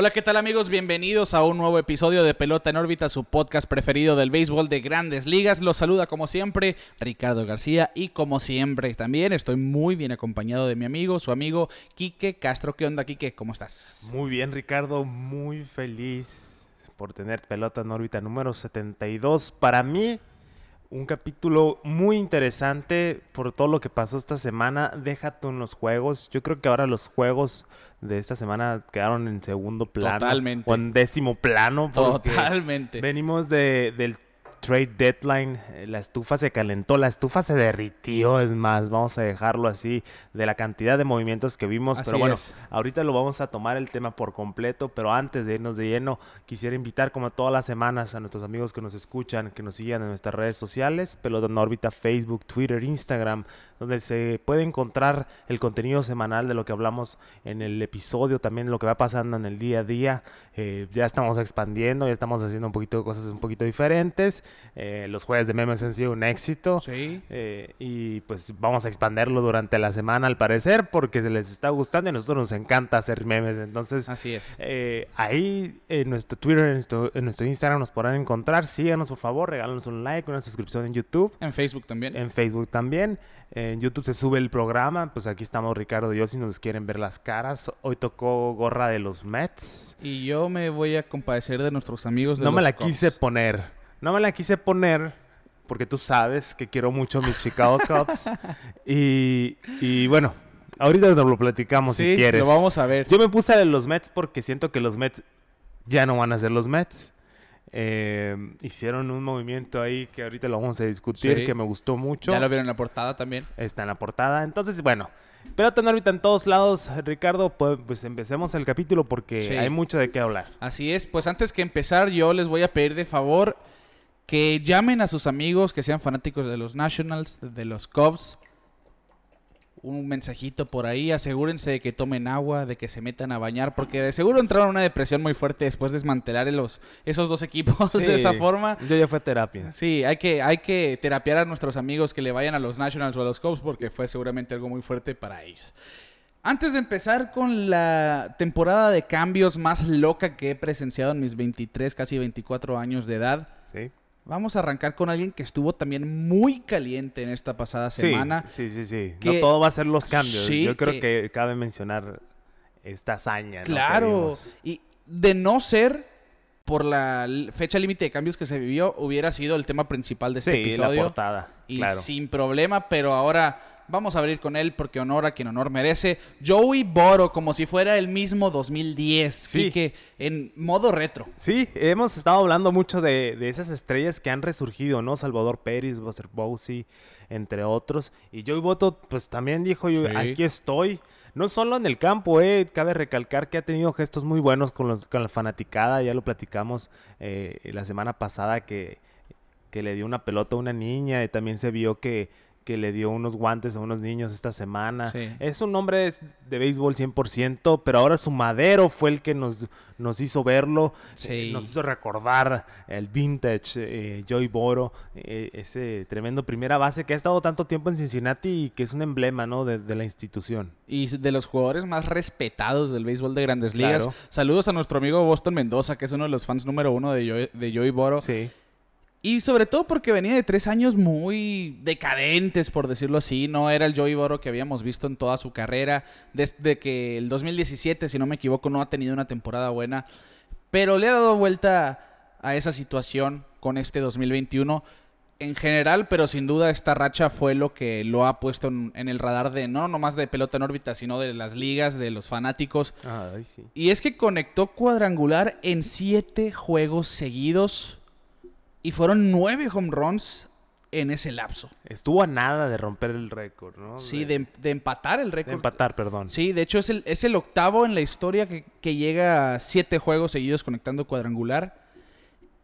Hola, ¿qué tal amigos? Bienvenidos a un nuevo episodio de Pelota en órbita, su podcast preferido del béisbol de grandes ligas. Los saluda como siempre Ricardo García y como siempre también estoy muy bien acompañado de mi amigo, su amigo Quique Castro. ¿Qué onda, Quique? ¿Cómo estás? Muy bien, Ricardo, muy feliz por tener Pelota en órbita número 72. Para mí, un capítulo muy interesante por todo lo que pasó esta semana. Déjate en los juegos. Yo creo que ahora los juegos de esta semana quedaron en segundo plano. Totalmente. O en décimo plano. Totalmente. Venimos de, del trade deadline. eh, La estufa se calentó, la estufa se derritió. Es más, vamos a dejarlo así de la cantidad de movimientos que vimos. Así pero bueno, es. ahorita lo vamos a tomar el tema por completo. Pero antes de irnos de lleno, quisiera invitar, como todas las semanas, a nuestros amigos que nos escuchan, que nos sigan en nuestras redes sociales: Pelota en órbita, Facebook, Twitter, Instagram, donde se puede encontrar el contenido semanal de lo que hablamos en el episodio, también lo que va pasando en el día a día. Eh, ya estamos expandiendo, ya estamos haciendo un poquito de cosas un poquito diferentes. Eh, los jueves de memes han sido un éxito. Sí. Eh, y pues vamos a expanderlo durante la semana al parecer porque se les está gustando y a nosotros nos encanta hacer memes. Entonces, Así es. eh, ahí en nuestro Twitter, en nuestro, en nuestro Instagram nos podrán encontrar. Síganos por favor, regálanos un like, una suscripción en YouTube. En Facebook también. En Facebook también. En YouTube se sube el programa. Pues aquí estamos Ricardo y yo si nos quieren ver las caras. Hoy tocó gorra de los Mets. Y yo me voy a compadecer de nuestros amigos de No me la Cubs. quise poner. No me la quise poner porque tú sabes que quiero mucho mis Chicago Cubs. y, y bueno, ahorita nos lo platicamos Sí, si quieres. lo vamos a ver. Yo me puse de los Mets porque siento que los Mets ya no van a ser los Mets. Eh, hicieron un movimiento ahí que ahorita lo vamos a discutir, Sí. que me gustó mucho. Ya lo vieron en la portada también. Está en la portada. Entonces, bueno, pelota en órbita en todos lados. Ricardo, pues, pues empecemos el capítulo porque Sí. hay mucho de qué hablar. Así es, pues antes que empezar yo les voy a pedir de favor que llamen a sus amigos que sean fanáticos de los Nationals, de los Cubs. Un mensajito por ahí, asegúrense de que tomen agua, de que se metan a bañar, porque de seguro entraron en una depresión muy fuerte después de desmantelar los, esos dos equipos de esa forma. Yo ya fue terapia. Sí, hay que, hay que terapiar a nuestros amigos que le vayan a los Nationals o a los Cubs porque fue seguramente algo muy fuerte para ellos. Antes de empezar con la temporada de cambios más loca que he presenciado en mis 23, casi 24 años de edad, Sí. Vamos a arrancar con alguien que estuvo también muy caliente en esta pasada Sí, semana. Sí, sí, sí. que- No todo va a ser los cambios. Sí, Yo creo que- que... cabe mencionar esta hazaña. Claro, y de no ser por la fecha límite de cambios que se vivió, hubiera sido el tema principal de este Sí, la episodio. portada. y claro. sin problema, pero ahora vamos a abrir con él porque honor a quien honor merece. Joey Boro, como si fuera el mismo 2010, Sí. que en modo retro. Sí, hemos estado hablando mucho de, de esas estrellas que han resurgido, ¿no? Salvador Pérez, Buster Bowsey, entre otros. Y Joey Boto, pues también dijo, yo, Sí. aquí estoy. No solo en el campo, eh, cabe recalcar que ha tenido gestos muy buenos con, los, con la fanaticada. Ya lo platicamos eh, la semana pasada que, que le dio una pelota a una niña y también se vio que, que le dio unos guantes a unos niños esta semana. Sí. Es un hombre de béisbol 100%, pero ahora su madero fue el que nos, nos hizo verlo, Sí. eh, nos hizo recordar el vintage eh, Joey Boro, eh, ese tremendo primera base que ha estado tanto tiempo en Cincinnati y que es un emblema ¿no? de, de la institución. Y de los jugadores más respetados del béisbol de grandes ligas. Claro. Saludos a nuestro amigo Boston Mendoza, que es uno de los fans número uno de Joey, de Joey Boro. Sí. Y sobre todo porque venía de tres años muy decadentes, por decirlo así. No era el Joey Boro que habíamos visto en toda su carrera. Desde que el 2017, si no me equivoco, no ha tenido una temporada buena. Pero le ha dado vuelta a esa situación con este 2021 en general, pero sin duda esta racha fue lo que lo ha puesto en, en el radar de no nomás de pelota en órbita, sino de las ligas, de los fanáticos. Ay, sí. Y es que conectó cuadrangular en siete juegos seguidos y fueron nueve home runs en ese lapso. Estuvo a nada de romper el récord, ¿no? Sí, de, de empatar el de récord. empatar, perdón. Sí, de hecho es el, es el octavo en la historia que, que llega a siete juegos seguidos conectando cuadrangular.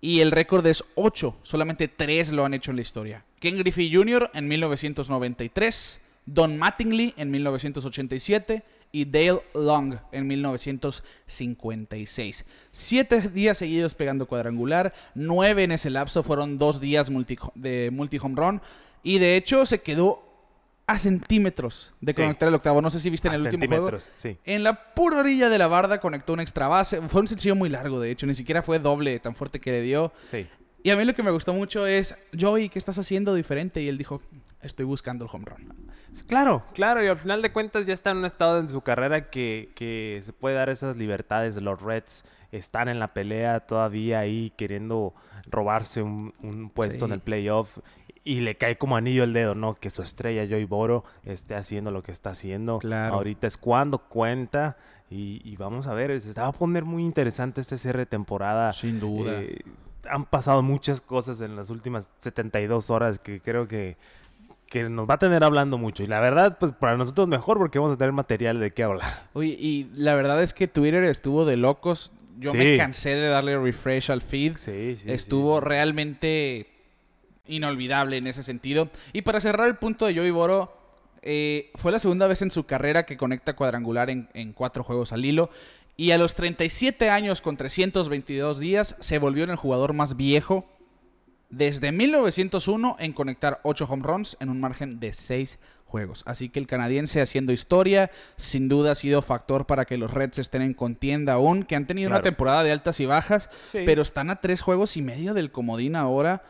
Y el récord es 8. Solamente 3 lo han hecho en la historia. Ken Griffey Jr. en 1993. Don Mattingly en 1987. Y Dale Long en 1956. Siete días seguidos pegando cuadrangular, nueve en ese lapso fueron dos días multi, de multi-home run y de hecho se quedó a centímetros de Sí. conectar el octavo. No sé si viste en A el último juego. sí. En la pura orilla de la barda conectó un extra base. Fue un sencillo muy largo, de hecho. Ni siquiera fue doble tan fuerte que le dio. Sí. Y a mí lo que me gustó mucho es, Joey, ¿qué estás haciendo diferente? Y él dijo, estoy buscando el home run. Claro, claro, y al final de cuentas ya está en un estado en su carrera que, que se puede dar esas libertades. Los Reds están en la pelea todavía ahí queriendo robarse un, un puesto en el playoff y le cae como anillo el dedo, ¿no? Que su estrella Joey Boro esté haciendo lo que está haciendo. Claro. Ahorita es cuando cuenta y, y vamos a ver, se va a poner muy interesante este cierre de temporada. Sin duda. Eh, han pasado muchas cosas en las últimas 72 horas que creo que, que nos va a tener hablando mucho. Y la verdad, pues para nosotros mejor porque vamos a tener material de qué hablar. Oye, y la verdad es que Twitter estuvo de locos. Yo me cansé de darle refresh al feed. Sí, sí. Estuvo realmente inolvidable en ese sentido. Y para cerrar el punto de Joey Boro, eh, fue la segunda vez en su carrera que conecta cuadrangular en, en cuatro juegos al hilo. Y a los 37 años con 322 días se volvió en el jugador más viejo desde 1901 en conectar 8 home runs en un margen de 6 juegos. Así que el canadiense haciendo historia, sin duda ha sido factor para que los Reds estén en contienda aún, que han tenido una temporada de altas y bajas, Sí. pero están a tres juegos y medio del comodín ahora.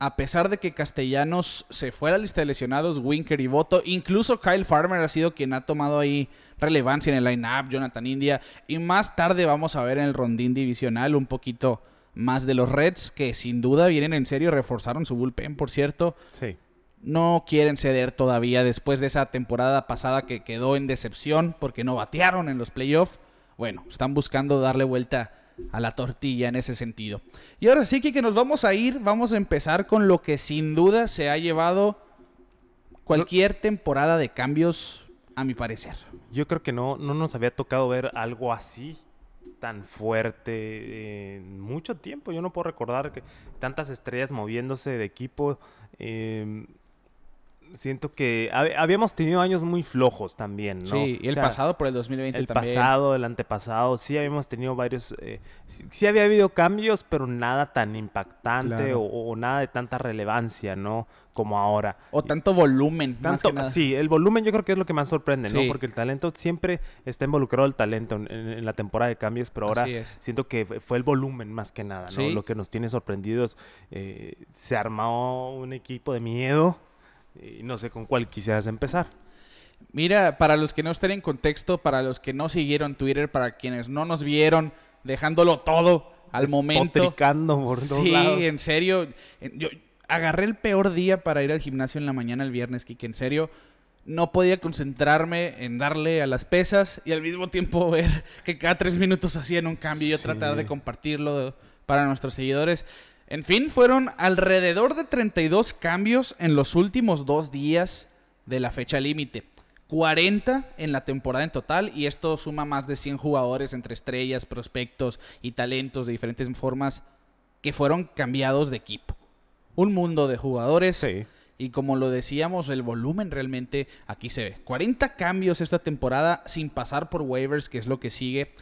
A pesar de que Castellanos se fue a la lista de lesionados, Winker y Voto, incluso Kyle Farmer ha sido quien ha tomado ahí relevancia en el line-up, Jonathan India. Y más tarde vamos a ver en el rondín divisional un poquito más de los Reds, que sin duda vienen en serio, reforzaron su bullpen, por cierto. Sí. No quieren ceder todavía después de esa temporada pasada que quedó en decepción porque no batearon en los playoffs. Bueno, están buscando darle vuelta a la tortilla en ese sentido. Y ahora sí que nos vamos a ir, vamos a empezar con lo que sin duda se ha llevado cualquier temporada de cambios, a mi parecer. Yo creo que no, no nos había tocado ver algo así tan fuerte en mucho tiempo. Yo no puedo recordar que tantas estrellas moviéndose de equipo. eh, siento que hab- habíamos tenido años muy flojos también, ¿no? Sí, y O el sea, pasado por el 2020 El también. pasado, el antepasado, sí habíamos tenido varios, eh, sí, sí había habido cambios, pero nada tan impactante Claro. o, o nada de tanta relevancia, ¿no? Como ahora. O tanto volumen, más Tanto, que nada. sí, el volumen yo creo que es lo que más sorprende, ¿no? Porque el talento siempre está involucrado el talento en, en- en la temporada de cambios, pero ahora siento que fue- fue el volumen más que nada, ¿no? Sí. Lo que nos tiene sorprendidos. eh, se armó un equipo de miedo y no sé con cuál quisieras empezar. Mira, para los que no estén en contexto, para los que no siguieron Twitter, para quienes no nos vieron, dejándolo todo al momento. Por todos Sí, lados. en serio. Yo agarré el peor día para ir al gimnasio en la mañana el viernes, que en serio no podía concentrarme en darle a las pesas y al mismo tiempo ver que cada tres minutos hacían un cambio y yo Sí. tratar de compartirlo para nuestros seguidores. En fin, fueron alrededor de 32 cambios en los últimos dos días de la fecha límite. 40 en la temporada en total y esto suma más de 100 jugadores entre estrellas, prospectos y talentos de diferentes formas que fueron cambiados de equipo. Un mundo de jugadores Sí. y como lo decíamos, el volumen realmente aquí se ve. 40 cambios esta temporada sin pasar por waivers, que es lo que sigue.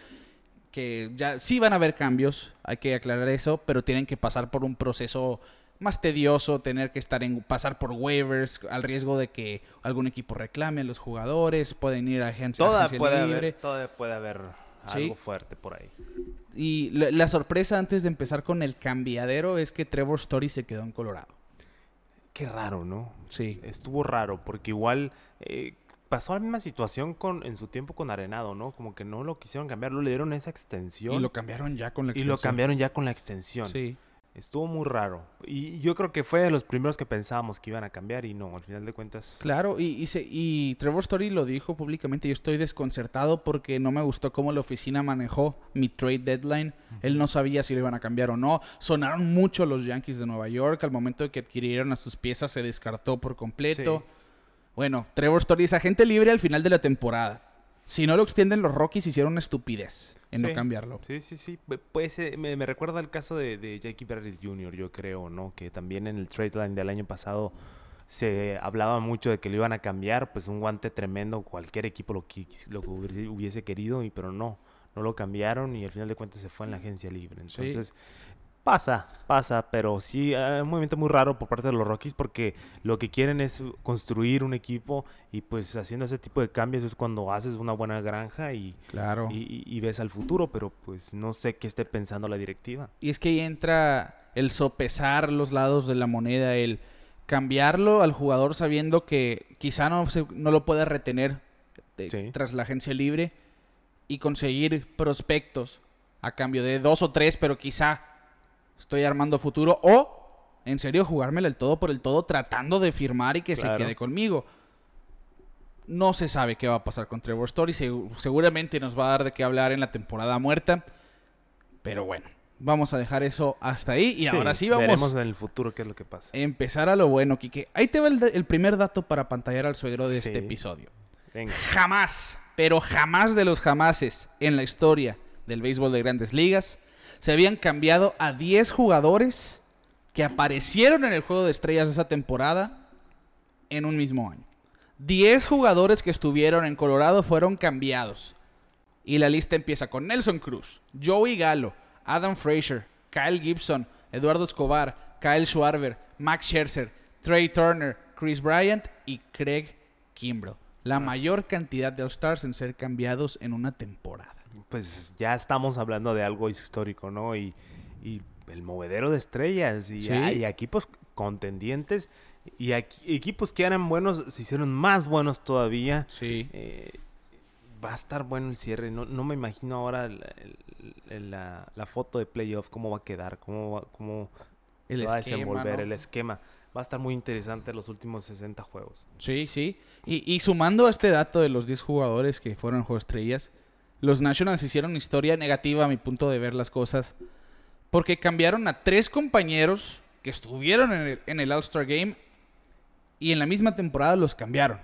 Que ya sí van a haber cambios, hay que aclarar eso, pero tienen que pasar por un proceso más tedioso, tener que estar en pasar por waivers, al riesgo de que algún equipo reclame a los jugadores, pueden ir a agencia, Toda agencia puede, libre. haber, toda puede haber Sí. algo fuerte por ahí. Y la, la sorpresa antes de empezar con el cambiadero es que Trevor Story se quedó en Colorado. Qué raro, ¿no? Sí. Estuvo raro, porque igual eh, pasó la misma situación con, en su tiempo con Arenado, ¿no? Como que no lo quisieron cambiar, no le dieron esa extensión. Y lo cambiaron ya con la y lo extensión. cambiaron ya con la extensión. Sí. Estuvo muy raro. Y yo creo que fue de los primeros que pensábamos que iban a cambiar y no, al final de cuentas. Claro, y, y, se- y Trevor Story lo dijo públicamente, yo estoy desconcertado porque no me gustó cómo la oficina manejó mi trade deadline. Él no sabía si lo iban a cambiar o no. Sonaron mucho los Yankees de Nueva York. Al momento de que adquirieron a sus piezas se descartó por completo. Sí. Bueno, Trevor Story es agente libre al final de la temporada. Si no lo extienden, los Rockies hicieron una estupidez en no cambiarlo. Sí, sí, sí. Pu- Puede ser- me, me recuerda el caso de, de Jackie Barrett Jr., yo creo, ¿no? Que también en el trade line del año pasado se hablaba mucho de que lo iban a cambiar, pues un guante tremendo, cualquier equipo lo, lo hubiese- querido, y pero no, no lo cambiaron y al final de cuentas se fue en la agencia libre. Sí. Pasa, pasa, pero sí, eh, un movimiento muy raro por parte de los Rockies porque lo que quieren es construir un equipo y pues haciendo ese tipo de cambios es cuando haces una buena granja y, Claro. y, ves al futuro, pero pues no sé qué esté pensando la directiva. Y es que ahí entra el sopesar los lados de la moneda, el cambiarlo al jugador sabiendo que quizá no, se- no lo pueda retener eh, Sí. tras la agencia libre y conseguir prospectos a cambio de dos o tres, pero quizá estoy armando futuro o en serio jugármela el todo por el todo tratando de firmar y que Claro. se quede conmigo. No se sabe qué va a pasar con Trevor Story. segu- seguramente nos va a dar de qué hablar en la temporada muerta. Pero bueno, vamos a dejar eso hasta ahí. Y ahora sí vamos Veremos en el futuro qué es lo que pasa. empezar a lo bueno, Kike. Ahí te va el, el primer dato para pantallar al suegro de este episodio. Venga. Jamás, pero jamás de los jamases en la historia del béisbol de grandes ligas se habían cambiado a 10 jugadores que aparecieron en el juego de estrellas de esa temporada en un mismo año. 10 jugadores que estuvieron en Colorado fueron cambiados. Y la lista empieza con Nelson Cruz, Joey Gallo, Adam Frazier, Kyle Gibson, Eduardo Escobar, Kyle Schwarber, Max Scherzer, Trey Turner, Chris Bryant y Craig Kimbrell. La mayor cantidad de All-Stars en ser cambiados en una temporada. Pues ya estamos hablando de algo histórico, ¿no? Y, y el movedero de estrellas y, Sí. equipos contendientes y aquí- equipos que eran buenos se hicieron más buenos todavía. Sí. Eh, va a estar bueno el cierre. No, no me imagino ahora la, la foto de playoff, cómo va a quedar, cómo, va- cómo El se va a desenvolver ¿no? el esquema. Va a estar muy interesante los últimos 60 juegos. Sí, sí. Y, y sumando a este dato de los 10 jugadores que fueron al juego de estrellas, los Nationals hicieron historia negativa a mi punto de ver las cosas. Porque cambiaron a tres compañeros que estuvieron en el, en el All-Star Game y en la misma temporada los cambiaron.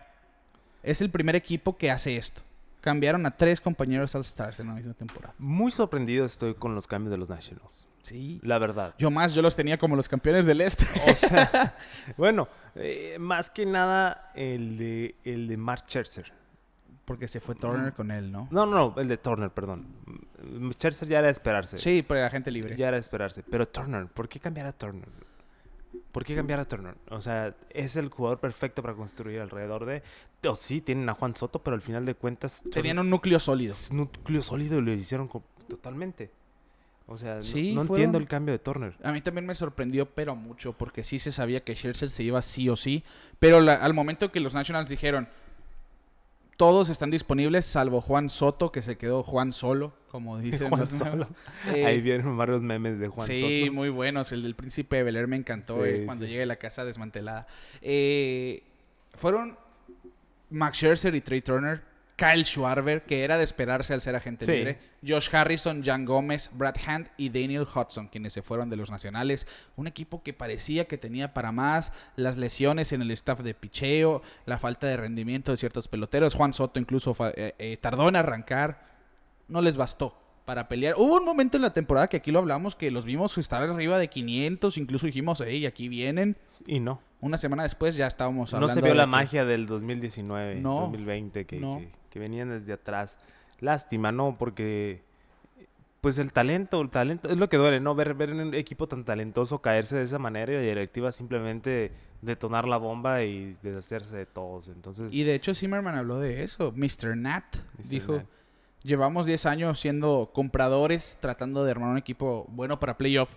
Es el primer equipo que hace esto. Cambiaron a tres compañeros All-Stars en la misma temporada. Muy sorprendido estoy con los cambios de los Nationals. Sí. La verdad. Yo más, yo los tenía como los campeones del Este. O sea, bueno, eh, más que nada el de, el de Mark Scherzer. Porque se fue Turner con él, ¿no? No, no, no, el de Turner, perdón. Scherzer ya era de esperarse. Sí, pero la gente libre. Ya era de esperarse. Pero Turner, ¿por qué cambiar a Turner? ¿Por qué cambiar a Turner? O sea, es el jugador perfecto para construir alrededor de... O sí, tienen a Juan Soto, pero al final de cuentas... Tenían un núcleo sólido. Es núcleo sólido y lo hicieron totalmente. O sea, no- Sí, no, fueron- entiendo el cambio de Turner. A mí también me sorprendió, pero mucho, porque sí se sabía que Scherzer se iba sí o sí. Pero la- al momento que los Nationals dijeron, todos están disponibles, salvo Juan Soto, que se quedó Juan solo, como dicen Juan los Solo. nuevos. Eh, Ahí vienen varios memes de Juan sí, Soto. muy buenos. El del príncipe de Bel Air me encantó Sí, eh, cuando sí. llegue a la casa desmantelada. Eh, fueron Max Scherzer y Trey Turner, Kyle Schwarber, que era de esperarse al ser agente Sí. libre, Josh Harrison, Jan Gómez, Brad Hand y Daniel Hudson, quienes se fueron de los nacionales. Un equipo que parecía que tenía para más, las lesiones en el staff de picheo, la falta de rendimiento de ciertos peloteros. Juan Soto incluso eh, eh, tardó en arrancar, no les bastó para pelear. Hubo un momento en la temporada que aquí lo hablamos que los vimos estar arriba de 500, incluso dijimos, hey, aquí vienen. Y no. Una semana después ya estábamos No hablando se vio la que- magia del 2019, No, 2020, que, no. que- que venían desde atrás. Lástima, ¿no? Porque, pues el talento, el talento, es lo que duele, ¿no? Ver, ver un equipo tan talentoso caerse de esa manera y la directiva simplemente detonar la bomba y deshacerse de todos. Entonces, Y de hecho Zimmerman habló de eso. Mr. Nat Mr. dijo, Nat. llevamos 10 años siendo compradores, tratando de armar un equipo bueno para playoff.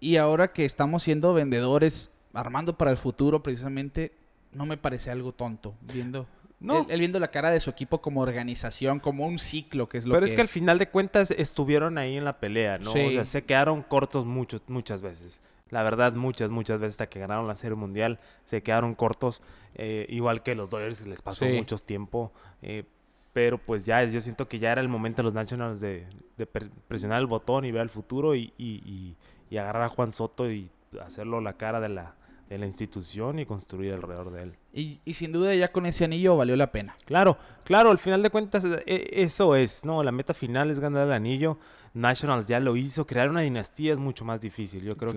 Y ahora que estamos siendo vendedores, armando para el futuro precisamente, no me parece algo tonto. Viendo, No. él, él viendo la cara de su equipo como organización, como un ciclo, que es lo pero que es que al final de cuentas estuvieron ahí en la pelea, ¿no? Sí. O sea, se quedaron cortos mucho, muchas veces. La verdad, muchas, muchas veces hasta que ganaron la Serie Mundial, se quedaron cortos, eh, igual que los Dodgers, les pasó Sí. mucho tiempo. eh, pero pues ya, yo siento que ya era el momento de los Nationals de, de pre- presionar el botón y ver el futuro y, y- y- y agarrar a Juan Soto y hacerlo la cara de la, de la institución y construir alrededor de él. Y, y sin duda ya con ese anillo valió la pena. Claro, claro, al final de cuentas e- eso es, ¿no? La meta final es ganar el anillo. Nationals ya lo hizo, crear una dinastía es mucho más difícil. Yo creo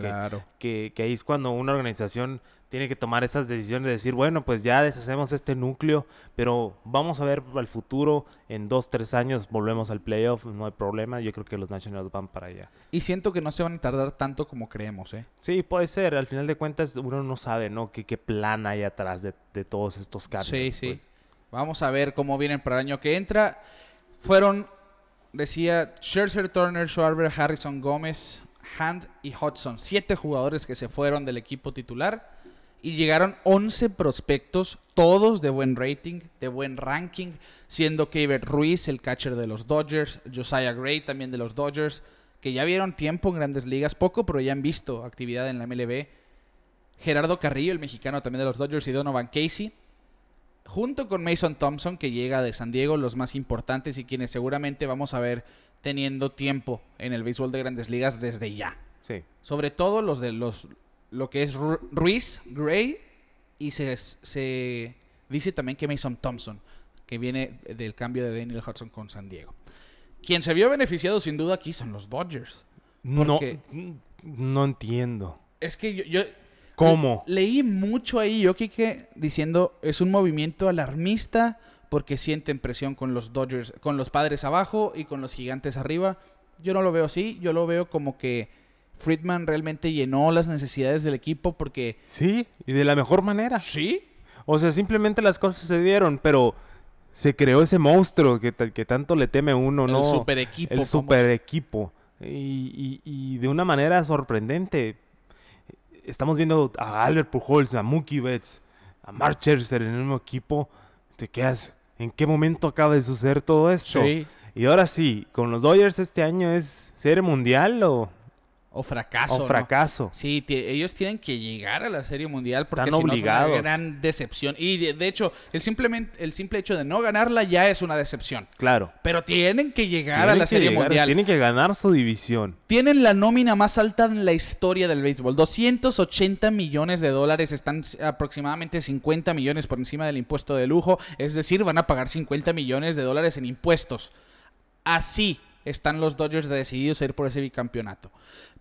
que, que ahí es cuando una organización tiene que tomar esas decisiones de decir, bueno, pues ya deshacemos este núcleo, pero vamos a ver al futuro, en dos, tres años volvemos al playoff, no hay problema. Yo creo que los Nationals van para allá. Y siento que no se van a tardar tanto como creemos, ¿eh? Sí, puede ser, al final de cuentas uno no sabe, ¿no? ¿Qué, qué plan hay atrás de, de todos estos cambios? Sí, sí. pues. Vamos a ver cómo vienen para el año que entra. Fueron, decía, Scherzer, Turner, Schwarber, Harrison, Gómez, Hand y Hudson. Siete jugadores que se fueron del equipo titular. Y llegaron 11 prospectos, todos de buen rating, de buen ranking, siendo Keibert Ruiz el catcher de los Dodgers, Josiah Gray también de los Dodgers, que ya vieron tiempo en grandes ligas, poco, pero ya han visto actividad en la MLB. Gerardo Carrillo, el mexicano también de los Dodgers, y Donovan Casey junto con Mason Thompson, que llega de San Diego, los más importantes y quienes seguramente vamos a ver teniendo tiempo en el béisbol de grandes ligas desde ya. Sí. Sobre todo los de los lo que es Ru- Ruiz, Gray y se, se dice también que Mason Thompson, que viene del cambio de Daniel Hudson con San Diego. Quien se vio beneficiado sin duda aquí son los Dodgers. No, Porque- no entiendo. Es que yo, yo ¿Cómo? leí mucho ahí, yo Kike, diciendo es un movimiento alarmista porque sienten presión con los Dodgers, con los padres abajo y con los gigantes arriba. Yo no lo veo así, yo lo veo como que Friedman realmente llenó las necesidades del equipo porque Sí, y de la mejor manera. sí, O sea, simplemente las cosas se dieron, pero se creó ese monstruo que, que tanto le teme uno, ¿no? el super equipo. El super equipo. Y, y- y de una manera sorprendente. Estamos viendo a Albert Pujols, a Mookie Betts, a Mark Scherzer en el mismo equipo. Te quedas, ¿en qué momento acaba de suceder todo esto? Sí. Y ahora sí, con los Dodgers este año es serie mundial o, O fracaso. o ¿no? fracaso. Sí, ellos tienen que llegar a la Serie Mundial porque Están si no es una gran decepción. Y de, de hecho, el, simplemente, el simple hecho de no ganarla ya es una decepción. Claro. Pero tienen que llegar a la que Serie llegar, Mundial. Tienen que ganar su división. Tienen la nómina más alta en la historia del béisbol. 280 millones de dólares. Están aproximadamente 50 millones por encima del impuesto de lujo. Es decir, van a pagar 50 millones de dólares en impuestos. Así están los Dodgers decididos a ir por ese bicampeonato.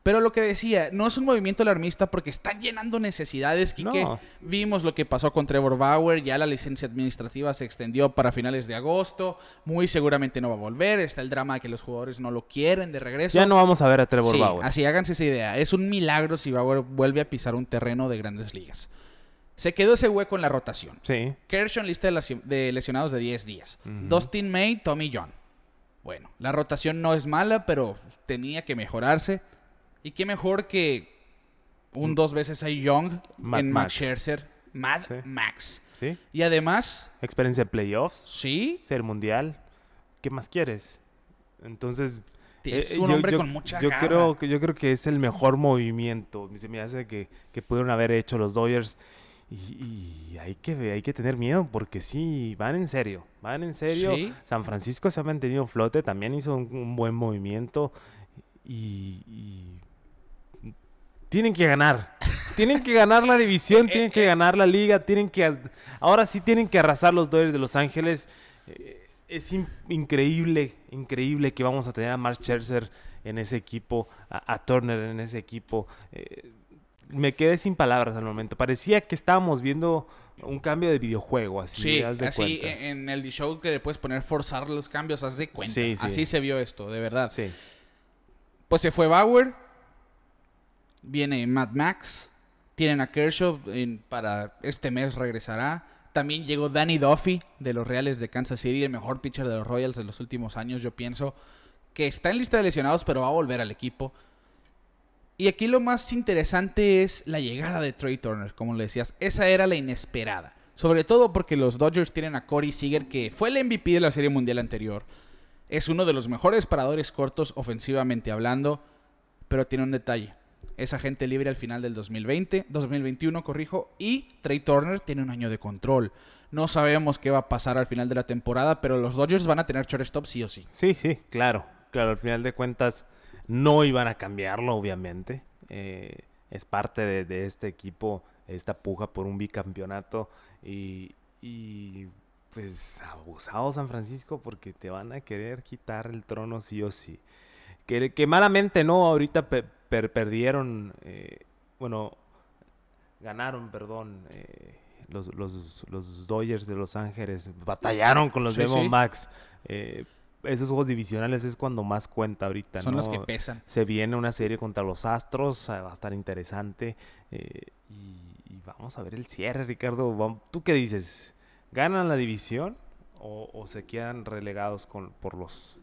Pero lo que decía, no es un movimiento alarmista porque están llenando necesidades, Quique. No. Vimos lo que pasó con Trevor Bauer, ya la licencia administrativa se extendió para finales de agosto, muy seguramente no va a volver, está el drama de que los jugadores no lo quieren de regreso. Ya no vamos a ver a Trevor Sí, Bauer. así háganse esa idea. Es un milagro si Bauer vuelve a pisar un terreno de grandes ligas. Se quedó ese hueco en la rotación. Sí. Kershaw lista de, lesi- de lesionados de 10 días. Dustin May, Tommy John. Bueno, la rotación no es mala, pero tenía que mejorarse. Y qué mejor que un dos veces a Young Mad en Max Max. Scherzer. Mad Sí. Max. Sí. Y además, Experiencia de playoffs. sí, Ser mundial. ¿Qué más quieres? Entonces. es eh, un yo- hombre yo- con mucha yo garra. creo que Yo creo que es el mejor movimiento. Se me hace que, que pudieron haber hecho los Dodgers. Y, y hay, que, hay que tener miedo porque sí, van en serio. Van en serio. Sí. San Francisco se ha mantenido en flote. También hizo un, un buen movimiento. Y, y tienen que ganar. Tienen que ganar la división, tienen que ganar la liga, tienen que... Ahora sí tienen que arrasar los Dodgers de Los Ángeles. Eh, es in- increíble, increíble que vamos a tener a Mark Scherzer en ese equipo, a, a Turner en ese equipo. Eh, me quedé sin palabras al momento. Parecía que estábamos viendo un cambio de videojuego, así, Sí, haz de así cuenta. en el show que le puedes poner forzar los cambios, haz de cuenta. Sí, sí. Así se vio esto, de verdad. Sí. Pues se fue Bauer, viene Mad Max, tienen a Kershaw, para este mes regresará. También llegó Danny Duffy de los Reales de Kansas City, el mejor pitcher de los Royals de los últimos años, yo pienso, que está en lista de lesionados, pero va a volver al equipo. Y aquí lo más interesante es la llegada de Trey Turner, como le decías. Esa era la inesperada. Sobre todo porque los Dodgers tienen a Corey Seager, que fue el MVP de la Serie Mundial anterior. Es uno de los mejores paradores cortos ofensivamente hablando, pero tiene un detalle. Es agente libre al final del 2020, 2021, corrijo, y Trey Turner tiene un año de control. No sabemos qué va a pasar al final de la temporada, pero los Dodgers van a tener shortstop sí o sí. Sí, sí, claro. Claro, al final de cuentas no iban a cambiarlo, obviamente. Eh, es parte de, de este equipo esta puja por un bicampeonato y, y pues abusado San Francisco porque te van a querer quitar el trono sí o sí. Que, que malamente no, ahorita perdieron, eh, bueno, ganaron, perdón, eh, los, los, los, Dodgers de Los Ángeles, batallaron con los Demo Max. Eh, esos juegos divisionales es cuando más cuenta ahorita. Son los que pesan. Se viene una serie contra los Astros, va a estar interesante. y, vamos a ver el cierre, Ricardo. ¿Tú qué dices? ¿Ganan la división o, se quedan relegados con, por los...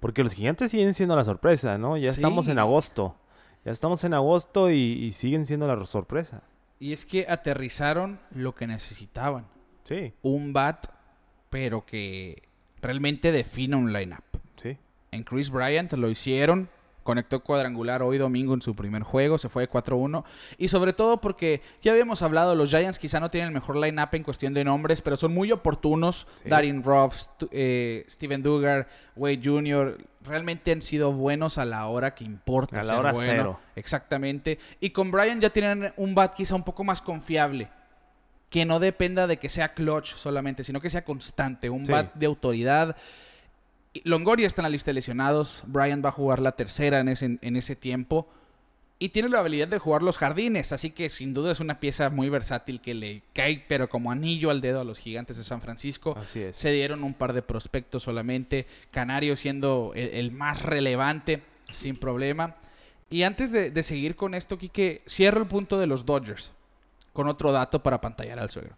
Porque los gigantes siguen siendo la sorpresa, ¿no? Ya estamos en agosto. Ya estamos en agosto y, siguen siendo la sorpresa. Y es que aterrizaron lo que necesitaban. Sí. Un bat, pero que realmente defina un lineup. Sí. En Chris Bryant lo hicieron Conectó cuadrangular hoy domingo en su primer juego, se fue de 4-1. Y sobre todo porque ya habíamos hablado, los Giants quizá no tienen el mejor line-up en cuestión de nombres, pero son muy oportunos. Darin Ruff, eh, Steven Dugar, Wade Jr., realmente han sido buenos a la hora que importa. A la hora cero. Exactamente. Y con Brian ya tienen un bat quizá un poco más confiable. Que no dependa de que sea clutch solamente, sino que sea constante. Un bat de autoridad Longoria está en la lista de lesionados. Brian va a jugar la tercera en ese, en ese tiempo. Y tiene la habilidad de jugar los jardines. Así que sin duda es una pieza muy versátil que le cae, pero como anillo al dedo a los gigantes de San Francisco. Así es. Se dieron un par de prospectos solamente. Canario siendo el, más relevante, sin problema. Y antes de, de seguir con esto, Kike, cierro el punto de los Dodgers. Con otro dato para pantallar al suegro.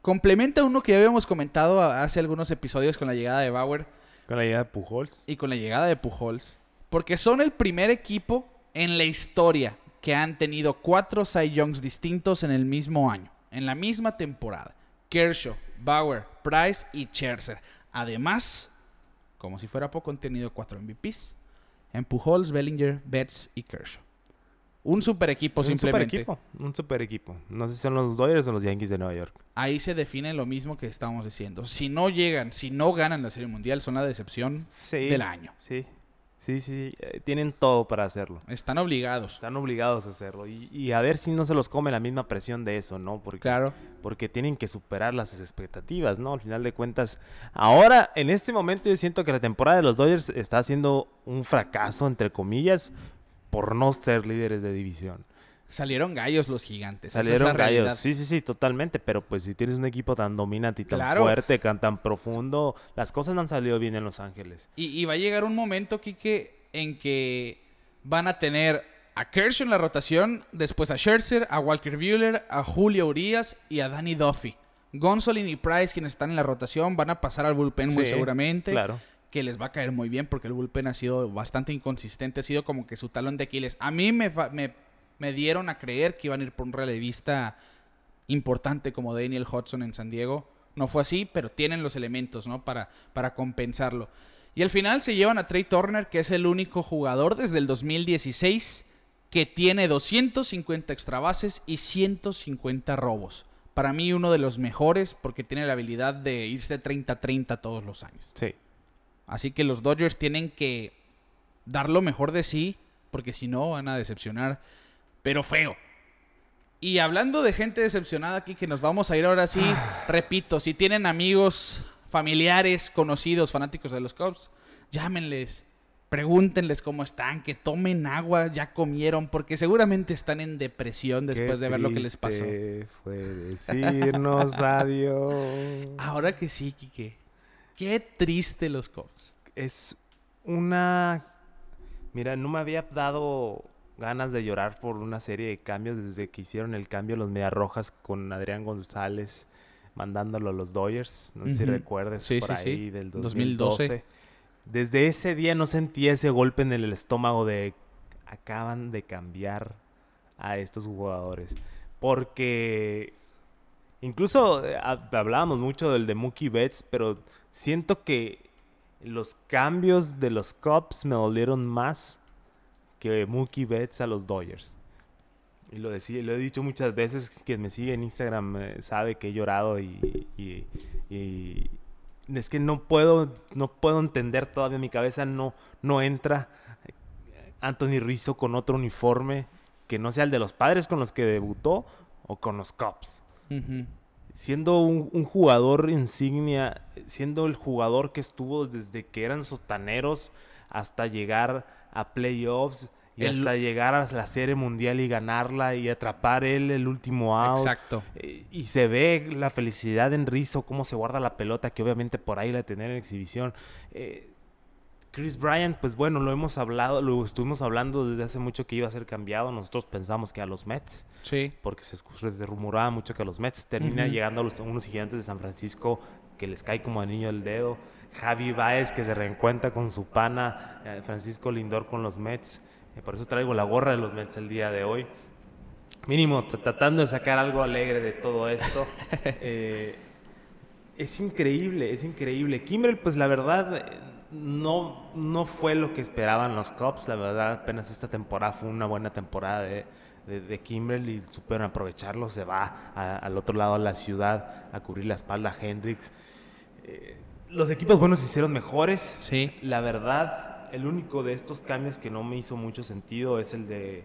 Complementa uno que ya habíamos comentado hace algunos episodios con la llegada de Bauer con la llegada de Pujols. Y con la llegada de Pujols. Porque son el primer equipo en la historia que han tenido cuatro Cy Youngs distintos en el mismo año, en la misma temporada. Kershaw, Bauer, Price y Scherzer. Además, como si fuera poco, han tenido cuatro MVPs. En Pujols, Bellinger, Betts y Kershaw. Un super equipo, simplemente. Un super equipo, un super equipo. No sé si son los Dodgers o los Yankees de Nueva York. Ahí se define lo mismo que estábamos diciendo. Si no llegan, si no ganan la Serie Mundial, son la decepción del año. Sí, sí, sí. Eh, tienen todo para hacerlo. Están obligados. Están obligados a hacerlo. Y, a ver si no se los come la misma presión de eso, ¿no? Porque, claro. Porque tienen que superar las expectativas, ¿no? Al final de cuentas, ahora, en este momento, yo siento que la temporada de los Dodgers está siendo un fracaso, entre comillas, por no ser líderes de división. Salieron gallos los gigantes. Salieron gallos. Sí, sí, sí, totalmente. Pero pues si tienes un equipo tan dominante y tan fuerte, tan, profundo, las cosas no han salido bien en Los Ángeles. Y, va a llegar un momento, Kike, en que van a tener a Kershaw en la rotación, después a Scherzer, a Walker Buehler, a Julio Urias y a Danny Duffy. Gonsolin y Price, quienes están en la rotación, van a pasar al bullpen muy seguramente. Claro que les va a caer muy bien porque el bullpen ha sido bastante inconsistente, ha sido como que su talón de Aquiles. A mí me, me, dieron a creer que iban a ir por un relevista importante como Daniel Hudson en San Diego. No fue así, pero tienen los elementos, ¿no? Para, para compensarlo. Y al final se llevan a Trey Turner, que es el único jugador desde el 2016 que tiene 250 extra bases y 150 robos. Para mí uno de los mejores porque tiene la habilidad de irse 30-30 todos los años. Sí. Así que los Dodgers tienen que dar lo mejor de sí, porque si no van a decepcionar, pero feo. Y hablando de gente decepcionada aquí, que nos vamos a ir ahora sí, repito, si tienen amigos, familiares, conocidos, fanáticos de los Cubs, llámenles, pregúntenles cómo están, que tomen agua, ya comieron, porque seguramente están en depresión después de ver lo que les pasó. Fue decirnos adiós. Ahora que sí, Kike. Qué triste los Cubs. Es una... Mira, no me había dado ganas de llorar por una serie de cambios desde que hicieron el cambio los Medias Rojas con Adrián González mandándolo a los Dodgers. No sé si recuerdes por ahí del 2012. Desde ese día no sentí ese golpe en el estómago de acaban de cambiar a estos jugadores. Porque incluso eh, hablábamos mucho del de Mookie Betts, pero siento que los cambios de los Cubs me dolieron más que Mookie Betts a los Dodgers. Y lo, lo he dicho muchas veces, quien me sigue en Instagram eh, sabe que he llorado y, es que no puedo, no puedo entender todavía, mi cabeza no, no entra Anthony Rizzo con otro uniforme que no sea el de los padres con los que debutó o con los Cubs. Siendo un, un jugador insignia, siendo el jugador que estuvo desde que eran sotaneros hasta llegar a playoffs y El- hasta llegar a la serie mundial y ganarla y atrapar él el último out. Exacto. Eh, Y se ve la felicidad en Rizzo, cómo se guarda la pelota, que obviamente por ahí la tener en exhibición. Eh, Chris Bryant, pues bueno, lo hemos hablado, lo estuvimos hablando desde hace mucho que iba a ser cambiado. Nosotros pensamos que a los Mets, Sí. porque se, se rumoraba mucho que a los Mets termina llegando a los, unos gigantes de San Francisco que les cae como anillo al dedo. Javi Baez que se reencuentra con su pana, eh, Francisco Lindor con los Mets. Eh, por eso traigo la gorra de los Mets el día de hoy. Mínimo, tratando de sacar algo alegre de todo esto. Eh, es increíble, es increíble. Kimbrel, pues la verdad, no, no fue lo que esperaban los Cubs. La verdad, apenas esta temporada fue una buena temporada de, de, de Kimbrel y supieron aprovecharlo. Se va a- al otro lado de la ciudad a cubrir la espalda a Hendricks. Eh, los equipos buenos se hicieron mejores. Sí. La verdad, el único de estos cambios que no me hizo mucho sentido es el de,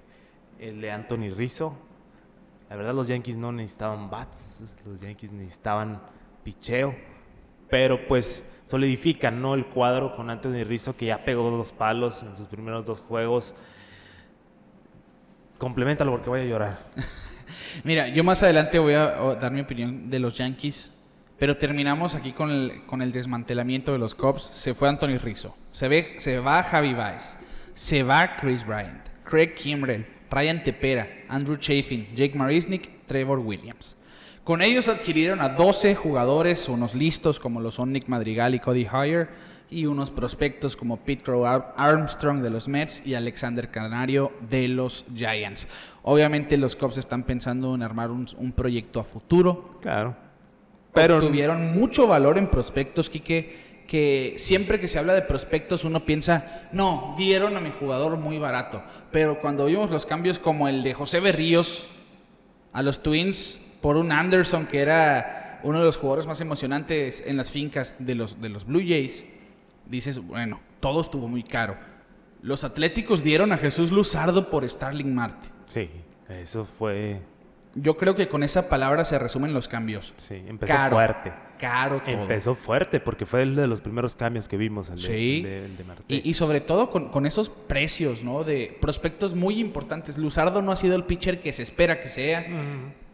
el de Anthony Rizzo. La verdad, los Yankees no necesitaban bats, los Yankees necesitaban picheo. Pero pues solidifican ¿no? el cuadro con Anthony Rizzo, que ya pegó dos palos en sus primeros dos juegos. Complementalo porque voy a llorar. Mira, yo más adelante voy a dar mi opinión de los Yankees, pero terminamos aquí con el, desmantelamiento de los Cubs. Se fue Anthony Rizzo, se, ve, se va Javi Baez, se va Chris Bryant, Craig Kimbrell, Ryan Tepera, Andrew Chafin, Jake Marisnick, Trevor Williams. Con ellos adquirieron a 12 jugadores, unos listos como lo son Nick Madrigal y Cody Hoyer, y unos prospectos como Pete Crow Ar- Armstrong de los Mets y Alexander Canario de los Giants. Obviamente los Cubs están pensando en armar un, un proyecto a futuro. Claro. Pero Tuvieron mucho valor en prospectos, Quique, que siempre que se habla de prospectos uno piensa, no, dieron a mi jugador muy barato. Pero cuando vimos los cambios como el de José Berríos a los Twins por un Anderson que era uno de los jugadores más emocionantes en las fincas de los, de los Blue Jays, dices, bueno, todo estuvo muy caro. Los Atléticos dieron a Jesús Luzardo por Starling Marte. Sí, eso fue. Yo creo que con esa palabra se resumen los cambios. Sí, empezó Caro, fuerte. Caro todo. Empezó fuerte porque fue el de los primeros cambios que vimos, el de, Sí. el de, el de Marte. Y, y sobre todo con, con esos precios, ¿no? De prospectos muy importantes. Luzardo no ha sido el pitcher que se espera que sea,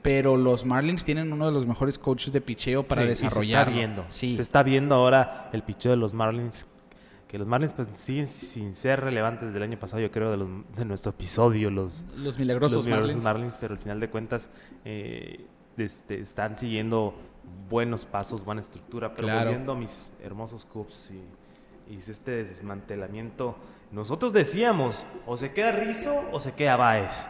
pero los Marlins tienen uno de los mejores coaches de picheo para Sí, desarrollar. Se está viendo. Sí. Se está viendo ahora el picheo de los Marlins. Que los Marlins pues siguen sin ser relevantes desde el año pasado, yo creo, de, los- de nuestro episodio, los, Los milagrosos los milagrosos Marlins. pero al final de cuentas eh, este, están siguiendo buenos pasos, buena estructura. Pero Claro. volviendo a mis hermosos Cubs y, y este desmantelamiento, nosotros decíamos, o se queda Rizzo o se queda Baez.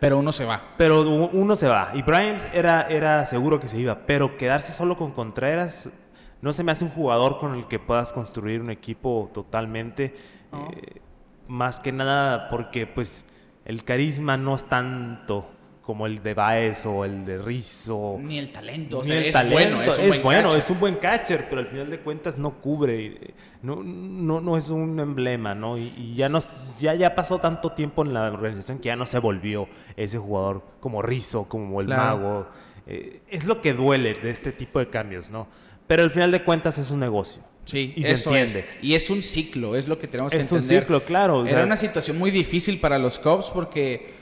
Pero uno se va. Pero uno se va. Y Bryant era, era seguro que se iba. Pero quedarse solo con Contreras no se me hace un jugador con el que puedas construir un equipo totalmente. No. eh, más que nada porque pues el carisma no es tanto como el de Baez o el de Rizzo. Ni el talento. o Ni sea, el es talento. bueno. Es, un buen bueno, catcher. es un buen catcher, pero al final de cuentas no cubre, no, no, no es un emblema, ¿no? Y, y ya, no, ya, ya pasó tanto tiempo en la organización que ya no se volvió ese jugador como Rizzo, como el Claro. mago. Eh, es lo que duele de este tipo de cambios, ¿no? Pero al final de cuentas es un negocio. Sí, y se eso entiende. es. Y es un ciclo, es lo que tenemos que Es un entender. ciclo, claro. o Era sea, una situación muy difícil para los Cubs porque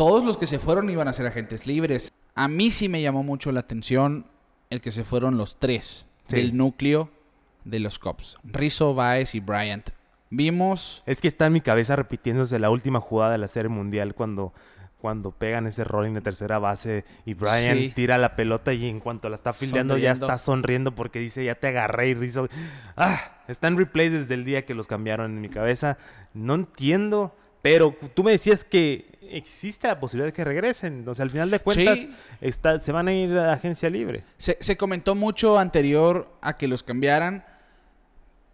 todos los que se fueron iban a ser agentes libres. A mí sí me llamó mucho la atención el que se fueron los tres Sí. del núcleo de los Cubs. Rizzo, Baez y Bryant. Vimos... Es que está en mi cabeza repitiéndose la última jugada de la Serie Mundial cuando, cuando pegan ese rolling de tercera base y Brian Sí. tira la pelota y en cuanto la está fildeando ya está sonriendo porque dice ya te agarré y Rizzo. Ah, está en replay desde el día que los cambiaron en mi cabeza. No entiendo, pero tú me decías que existe la posibilidad de que regresen. Sea, al final de cuentas Sí. está, se van a ir a agencia libre. Se, se comentó mucho anterior a que los cambiaran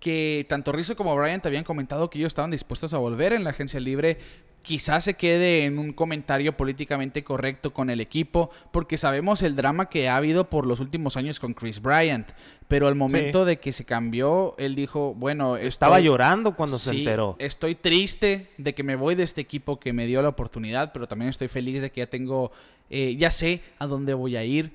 que tanto Rizzo como Bryant habían comentado que ellos estaban dispuestos a volver en la agencia libre. Quizás se quede en un comentario políticamente correcto con el equipo, porque sabemos el drama que ha habido por los últimos años con Chris Bryant. Pero al momento de que se cambió, él dijo, bueno, estaba llorando cuando se enteró. Estoy triste de que me voy de este equipo que me dio la oportunidad, pero también estoy feliz de que ya tengo, eh, ya sé a dónde voy a ir,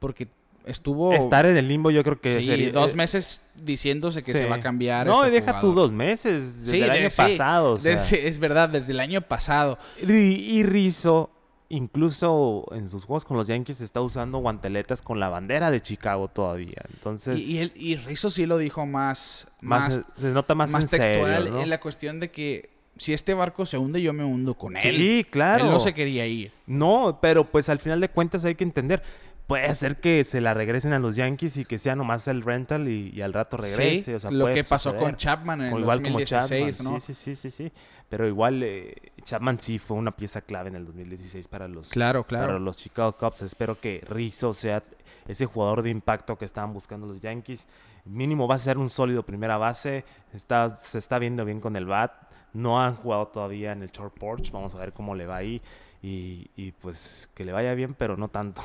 porque estuvo... Estar en el limbo yo creo que sí, dos meses diciéndose que se va a cambiar. No, este deja tú dos meses, desde el año pasado. es verdad, desde el año pasado. Y, y Rizzo, incluso en sus juegos con los Yankees, está usando guanteletas con la bandera de Chicago todavía. Entonces... Y, y, y Rizzo sí lo dijo más... Más, se nota más, más textual en la cuestión de que si este barco se hunde, yo me hundo con él. Sí, claro. Él no se quería ir. No, pero pues al final de cuentas hay que entender puede ser que se la regresen a los Yankees y que sea nomás el rental y, al rato regrese. lo que pasó con Chapman en el 2016, ¿no? Sí, sí, sí, sí, Pero igual eh, Chapman sí fue una pieza clave en el 2016 para los, claro, claro. Para los Chicago Cubs. Espero que Rizzo sea ese jugador de impacto que estaban buscando los Yankees. Mínimo va a ser un sólido primera base. Está, se está viendo bien con el bat. No han jugado todavía en el short porch. Vamos a ver cómo le va ahí. Y, pues que le vaya bien, pero no tanto.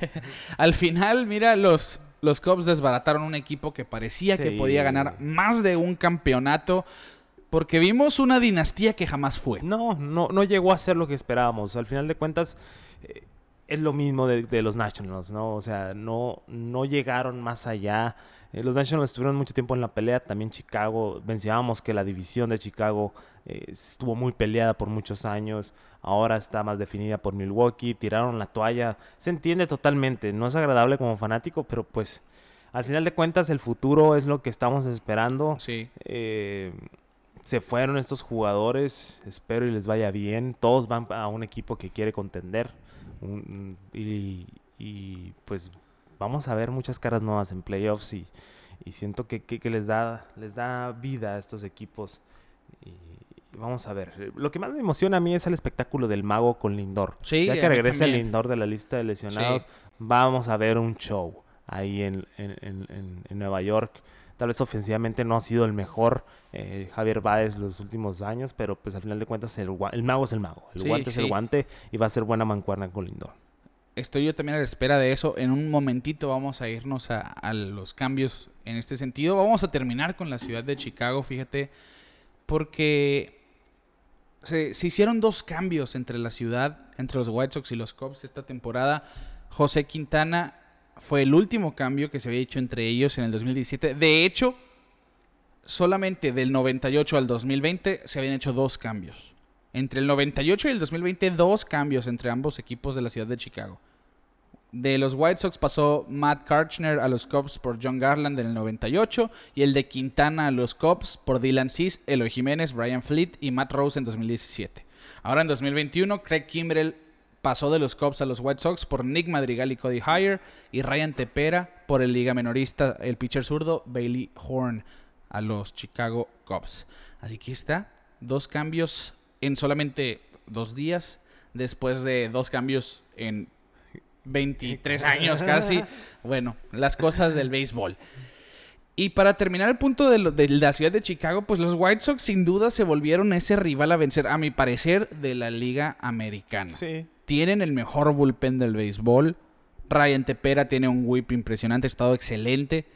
Al final, mira, los, los Cubs desbarataron un equipo que parecía que podía ganar más de un campeonato. Porque vimos una dinastía que jamás fue. No, no, no llegó a ser lo que esperábamos. Al final de cuentas, eh, es lo mismo de, de, los Nationals, ¿no? O sea, no, no llegaron más allá. Eh, los Nationals estuvieron mucho tiempo en la pelea, también Chicago, mencionábamos que la división de Chicago eh, estuvo muy peleada por muchos años, ahora está más definida por Milwaukee, tiraron la toalla, se entiende totalmente, no es agradable como fanático, pero pues al final de cuentas el futuro es lo que estamos esperando. Sí. Eh, se fueron estos jugadores, espero y les vaya bien, todos van a un equipo que quiere contender y, y pues vamos a ver muchas caras nuevas en playoffs y, siento que, les, da, les da vida a estos equipos. Y, vamos a ver. Lo que más me emociona a mí es el espectáculo del mago con Lindor. Sí, ya que regrese el Lindor de la lista de lesionados, vamos a ver un show ahí en, Nueva York. Tal vez ofensivamente no ha sido el mejor eh, Javier Báez los últimos años, pero pues al final de cuentas el, el mago es el mago. El guante es el guante y va a ser buena mancuerna con Lindor estoy yo también a la espera de eso. En un momentito vamos a irnos a, los cambios en este sentido. Vamos a terminar con la ciudad de Chicago, fíjate, porque se, hicieron dos cambios entre la ciudad, entre los White Sox y los Cubs esta temporada. José Quintana fue el último cambio que se había hecho entre ellos en el 2017. De hecho, solamente del 98 al 2020 se habían hecho dos cambios. Entre el 98 y el 2020, dos cambios entre ambos equipos de la ciudad de Chicago. De los White Sox pasó Matt Karchner a los Cubs por John Garland en el 98 y el de Quintana a los Cubs por Dylan Cease, Eloy Jiménez, Brian Fleet y Matt Rose en 2017. Ahora en 2021, Craig Kimbrell pasó de los Cubs a los White Sox por Nick Madrigal y Cody Heyer y Ryan Tepera por el liga menorista, el pitcher zurdo Bailey Horn a los Chicago Cubs. Así que está, dos cambios en solamente dos días, después de dos cambios en 23 años casi. Bueno, las cosas del béisbol. Y para terminar el punto de, de, la ciudad de Chicago, pues los White Sox sin duda se volvieron ese rival a vencer, a mi parecer, de la liga americana. Tienen el mejor bullpen del béisbol. Ryan Tepera tiene un whip impresionante, ha estado excelente.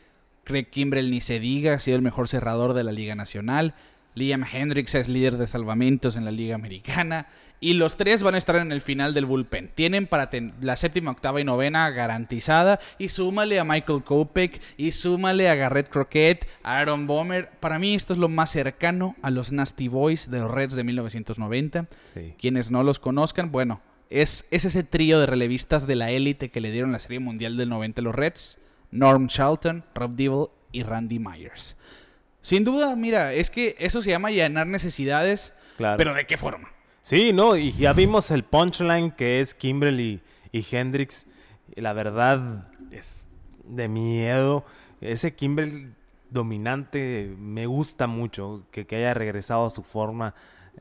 Craig Kimbrell ni se diga, ha sido el mejor cerrador de la liga nacional. Liam Hendricks es líder de salvamentos en la Liga Americana. Y los tres van a estar en el final del bullpen. Tienen para la séptima, octava y novena garantizada. Y súmale a Michael Kopech. Y súmale a Garrett Crockett, a Aaron Bomer. Para mí esto es lo más cercano a los Nasty Boys de los Reds de 1990. Quienes no los conozcan, bueno, es, es ese trío de relevistas de la élite que le dieron la Serie Mundial del 90 a los Reds. Norm Charlton, Rob Dibble y Randy Myers. Sin duda, mira, es que eso se llama llenar necesidades, pero ¿de qué forma? Sí, no, y ya vimos el punchline que es Kimberly y Hendrix. La verdad es de miedo. Ese Kimberly dominante me gusta mucho, que, haya regresado a su forma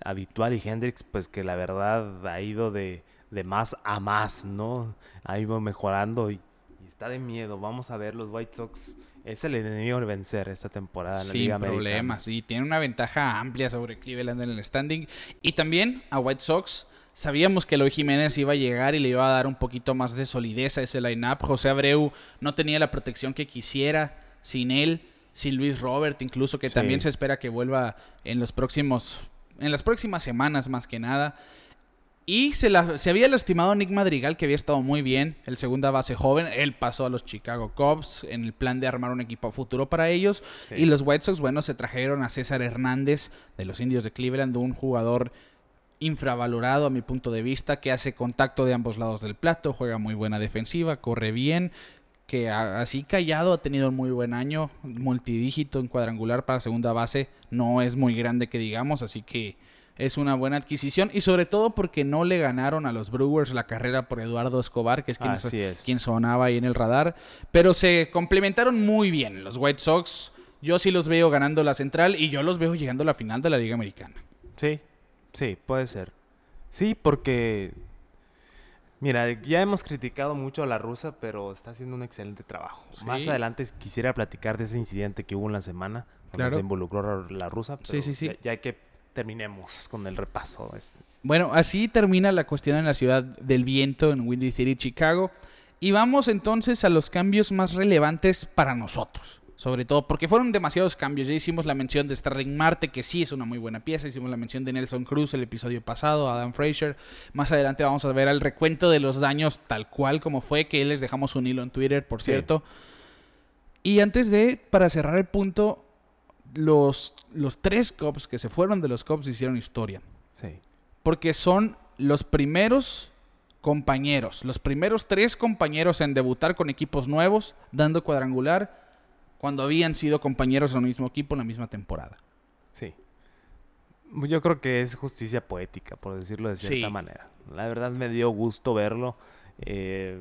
habitual y Hendrix, pues que la verdad ha ido de, más a más, ¿no? Ha ido mejorando y, y, está de miedo. Vamos a ver los White Sox es el enemigo de vencer esta temporada en la Sin Liga problemas. Y tiene una ventaja amplia sobre Cleveland en el standing. Y también a White Sox. Sabíamos que Eloy Jiménez iba a llegar y le iba a dar un poquito más de solidez a ese line-up. José Abreu no tenía la protección que quisiera sin él, sin Luis Robert, incluso que Sí. también se espera que vuelva en los próximos, en las próximas semanas más que nada. Y se, la- se había lastimado Nick Madrigal, que había estado muy bien, el segunda base joven. Él pasó a los Chicago Cubs en el plan de armar un equipo a futuro para ellos. Sí. Y los White Sox, bueno, se trajeron a César Hernández de los Indios de Cleveland, un jugador infravalorado a mi punto de vista, que hace contacto de ambos lados del plato, juega muy buena defensiva, corre bien, que así callado ha tenido un muy buen año, multidígito en cuadrangular para segunda base, no es muy grande que digamos, así que es una buena adquisición y sobre todo porque no le ganaron a los Brewers la carrera por Eduardo Escobar, que es quien, Así es. quien sonaba ahí en el radar, pero se complementaron muy bien los White Sox. Yo sí los veo ganando la central y yo los veo llegando a la final de la Liga Americana. Sí, sí, puede ser. Sí, porque. Mira, ya hemos criticado mucho a la rusa, pero está haciendo un excelente trabajo. Sí. Más adelante quisiera platicar de ese incidente que hubo en la semana, donde Claro. se involucró la rusa. Sí, sí, sí. Ya, ya hay que terminemos con el repaso. este. Bueno, así termina la cuestión en la ciudad del viento en Windy City, Chicago. Y vamos entonces a los cambios más relevantes para nosotros. Sobre todo porque fueron demasiados cambios. Ya hicimos la mención de Starling Marte, que sí es una muy buena pieza. Hicimos la mención de Nelson Cruz el episodio pasado, Adam Fraser. Más adelante vamos a ver el recuento de los daños tal cual como fue, que les dejamos un hilo en Twitter, por Sí. cierto. Y antes de, para cerrar el punto, los, los tres Cubs que se fueron de los Cubs hicieron historia Sí. porque son los primeros compañeros, los primeros tres compañeros en debutar con equipos nuevos, dando cuadrangular, cuando habían sido compañeros en un mismo equipo en la misma temporada. Sí. Yo creo que es justicia poética, por decirlo de cierta Sí. manera. La verdad me dio gusto verlo. eh,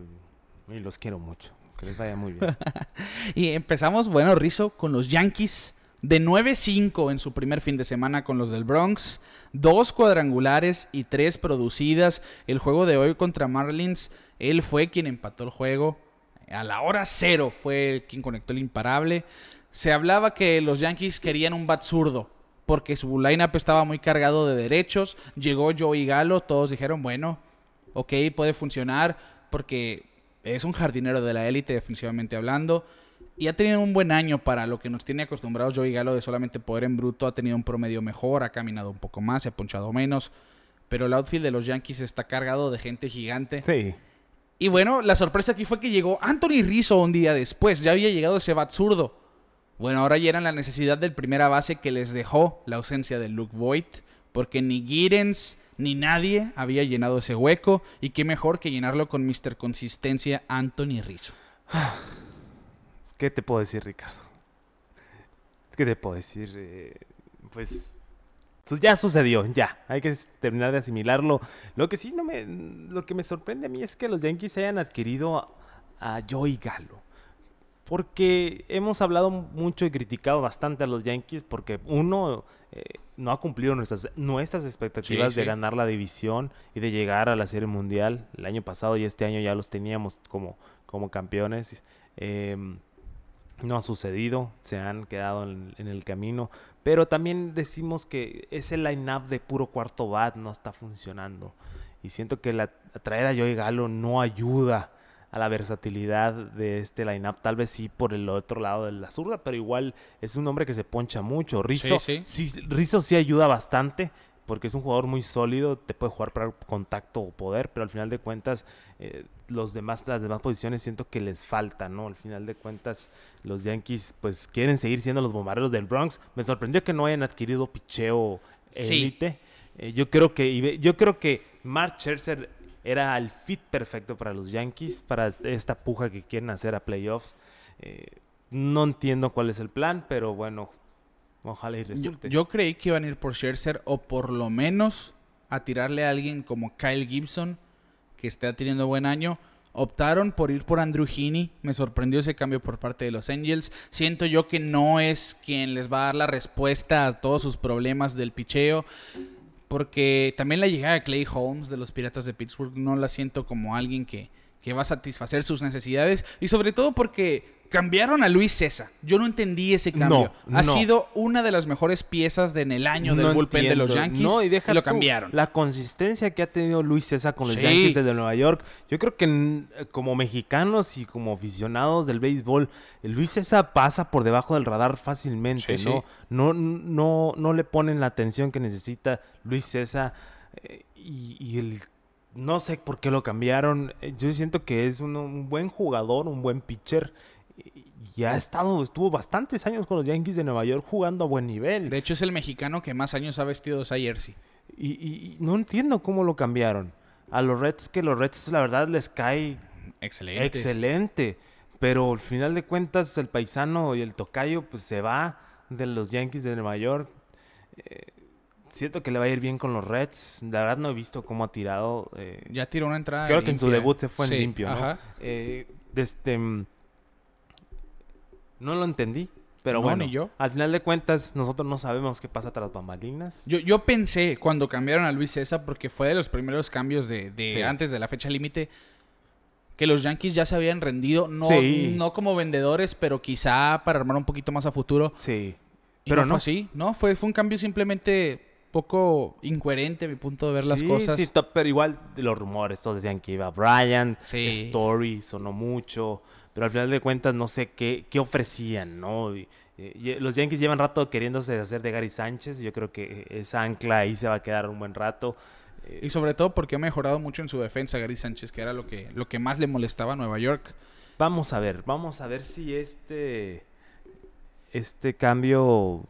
y los quiero mucho. Que les vaya muy bien. Y empezamos, bueno, Rizo, con los Yankees. De 9-5 en su primer fin de semana con los del Bronx. Dos cuadrangulares y tres producidas. El juego de hoy contra Marlins, él fue quien empató el juego. A la hora cero fue el quien conectó el imparable. Se hablaba que los Yankees querían un bat zurdo. Porque su lineup estaba muy cargado de derechos. Llegó Joey Galo. Todos dijeron, bueno, ok, puede funcionar. Porque es un jardinero de la élite, definitivamente hablando. Y ha tenido un buen año para lo que nos tiene acostumbrados Joey Galo de solamente poder en bruto. Ha tenido un promedio mejor, ha caminado un poco más, se ha ponchado menos. Pero el outfield de los Yankees está cargado de gente gigante. Sí. Y bueno, la sorpresa aquí fue que llegó Anthony Rizzo un día después. Ya había llegado ese bat zurdo. Bueno, ahora ya era la necesidad del primera base que les dejó la ausencia de Luke Voigt. Porque ni Giddens ni nadie había llenado ese hueco. Y qué mejor que llenarlo con Mr. Consistencia Anthony Rizzo. ¿Qué te puedo decir, Ricardo? ¿Qué te puedo decir? Eh, pues, ya sucedió, ya. Hay que terminar de asimilarlo. Lo que sí no me, lo que me sorprende a mí es que los Yankees hayan adquirido a, a Joey Galo. Porque hemos hablado mucho y criticado bastante a los Yankees porque uno eh, no ha cumplido nuestras, nuestras expectativas Sí, de sí. ganar la división y de llegar a la Serie Mundial. El año pasado y este año ya los teníamos como, como campeones. Em, no ha sucedido, se han quedado en, en el camino. Pero también decimos que ese line-up de puro cuarto bat no está funcionando. Y siento que la, traer a Joey Galo no ayuda a la versatilidad de este line-up. Tal vez sí por el otro lado de la zurda, pero igual es un hombre que se poncha mucho. Rizzo Sí, sí, Rizzo sí ayuda bastante porque es un jugador muy sólido, te puede jugar para contacto o poder, pero al final de cuentas eh, los demás, las demás posiciones siento que les falta, ¿no? Al final de cuentas los Yankees pues quieren seguir siendo los bombarderos del Bronx. Me sorprendió que no hayan adquirido picheo Sí. élite. Eh, yo creo que yo creo que Mark Scherzer era el fit perfecto para los Yankees, para esta puja que quieren hacer a playoffs. Eh, no entiendo cuál es el plan, pero bueno, ojalá y Yo, resulte. yo creí que iban a ir por Scherzer o por lo menos a tirarle a alguien como Kyle Gibson, que está teniendo buen año. Optaron por ir por Andrew Heaney. Me sorprendió ese cambio por parte de los Angels. Siento yo que no es quien les va a dar la respuesta a todos sus problemas del picheo. Porque también la llegada de Clay Holmes de los Piratas de Pittsburgh no la siento como alguien que, que va a satisfacer sus necesidades y sobre todo porque cambiaron a Luis César. Yo no entendí ese cambio. No, ha no. sido una de las mejores piezas de en el año del No bullpen de los. Yankees No, y deja lo tú, cambiaron. La consistencia que ha tenido Luis César con los Sí. Yankees desde Nueva York. Yo creo que como mexicanos y como aficionados del béisbol, Luis César pasa por debajo del radar fácilmente, Sí, ¿no? sí. No, no, no le ponen la atención que necesita Luis César. eh, y, y el no sé por qué lo cambiaron. eh, Yo siento que es un, un buen jugador, un buen pitcher. y- Y ha estado, estuvo bastantes años con los Yankees de Nueva York jugando a buen nivel. De hecho, es el mexicano que más años ha vestido esa jersey. Y, y- y no entiendo cómo lo cambiaron. A los Reds, que los Reds la verdad les cae Excelente. excelente. Pero al final de cuentas el paisano y el tocayo pues se va de los Yankees de Nueva York. Eh, siento que le va a ir bien con los Reds. La verdad no he visto cómo ha tirado. eh, Ya tiró una entrada. creo que en su debut se fue Sí, en limpio, ¿no? ajá. Eh, de este, mm, no lo entendí. Pero No, bueno, ni yo. al final de cuentas nosotros no sabemos qué pasa tras bambalinas. Yo, yo pensé cuando cambiaron a Luis César, porque fue de los primeros cambios de, de Sí. antes de la fecha límite, que los Yankees ya se habían rendido, no, Sí. no como vendedores, pero quizá para armar un poquito más a futuro. Sí. Y Pero no, no. fue así, ¿no? Fue, fue un cambio simplemente poco incoherente mi punto de ver las cosas. Sí, to- pero igual los rumores, todos decían que iba Bryant, Sí. Story, sonó mucho, pero al final de cuentas no sé qué, qué ofrecían, ¿no? Y, y los Yankees llevan rato queriéndose hacer de Gary Sánchez, yo creo que esa ancla ahí se va a quedar un buen rato. Eh, Y sobre todo porque ha mejorado mucho en su defensa Gary Sánchez, que era lo que, lo que más le molestaba a Nueva York. Vamos a ver, vamos a ver si este, este cambio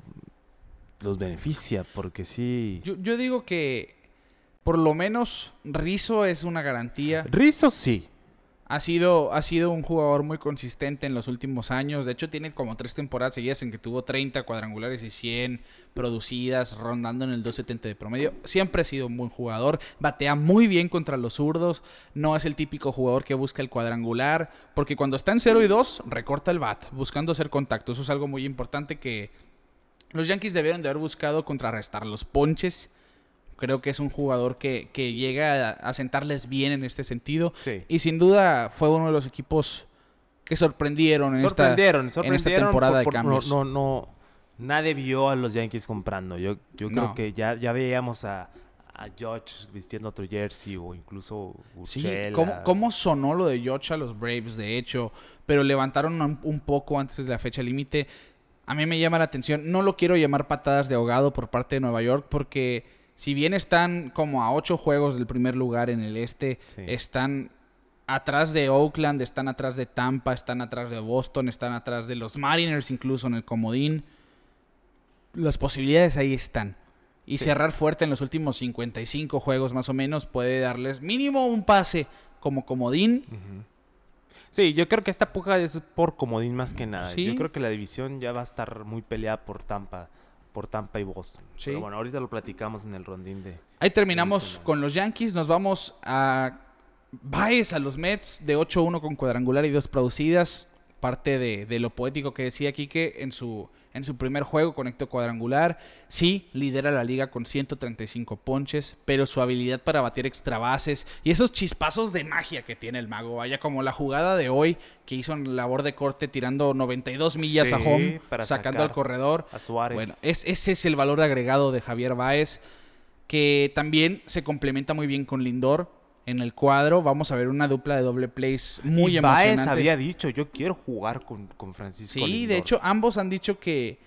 los beneficia, porque sí... Yo, yo digo que por lo menos Rizzo es una garantía. Rizzo sí, Ha sido, ha sido un jugador muy consistente en los últimos años. De hecho, tiene como tres temporadas seguidas en que tuvo 30 cuadrangulares y 100 producidas, rondando en el 270 de promedio. Siempre ha sido un buen jugador. Batea muy bien contra los zurdos. No es el típico jugador que busca el cuadrangular. Porque cuando está en 0 y 2, recorta el bat, buscando hacer contacto. Eso es algo muy importante que los Yankees debieron de haber buscado contrarrestar los ponches. Creo que es un jugador que, que llega a, a sentarles bien en este sentido. sí. Y sin duda fue uno de los equipos que sorprendieron en sorprendieron, esta, en sorprendieron esta temporada por- de cambios. No, no, no, nadie vio a los Yankees comprando. Yo, yo creo No. que ya, ya veíamos a, a Judge vistiendo otro jersey o incluso Sí, Urshela. ¿cómo, cómo sonó lo de George a los Braves, de hecho? Pero levantaron un, un poco antes de la fecha límite. A mí me llama la atención. No lo quiero llamar patadas de ahogado por parte de Nueva York porque si bien están como a ocho juegos del primer lugar en el este, Sí. están atrás de Oakland, están atrás de Tampa, están atrás de Boston, están atrás de los Mariners incluso en el comodín. Las posibilidades ahí están. Y Sí. cerrar fuerte en los últimos 55 juegos más o menos puede darles mínimo un pase como comodín. Sí, yo creo que esta puja es por comodín más que nada. Sí. Yo creo que la división ya va a estar muy peleada por Tampa, por Tampa y Boston. Sí. Pero bueno, ahorita lo platicamos en el rondín de... Ahí terminamos con los Yankees. Nos vamos a Baez, a los Mets, de 8-1 con cuadrangular y dos producidas. Parte de, de lo poético que decía Quique en su, en su primer juego conectó cuadrangular. Sí, lidera la liga con 135 ponches, pero su habilidad para batir extra bases y esos chispazos de magia que tiene el mago, vaya como la jugada de hoy que hizo en labor de corte tirando 92 millas a home, para sacando al corredor. A Suárez. Bueno, es, ese es el valor agregado de Javier Baez, que también se complementa muy bien con Lindor en el cuadro. Vamos a ver una dupla de doble plays muy y Baez emocionante. había dicho, yo quiero jugar con, con Francisco sí, de Lindor". hecho, ambos han dicho que,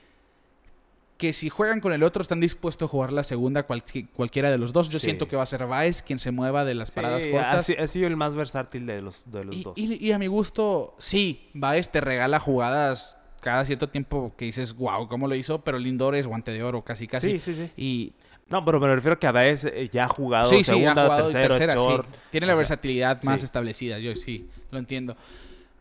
que si juegan con el otro están dispuestos a jugar la segunda cualqui- cualquiera de los dos. Yo Sí. siento que va a ser Baez quien se mueva de las Sí, paradas ha, cortas. si- ha sido el más versátil de los, de los Y, dos. y- y a mi gusto, sí, Baez te regala jugadas cada cierto tiempo que dices, wow, ¿cómo lo hizo? Pero Lindor es guante de oro, casi, casi. Sí, sí, sí. Y No, pero me refiero que a Baez eh, ya ha jugado sí, sí, ha segunda, jugado tercero, tercera, sí. Tiene la sea, versatilidad más establecida, yo sí, lo entiendo.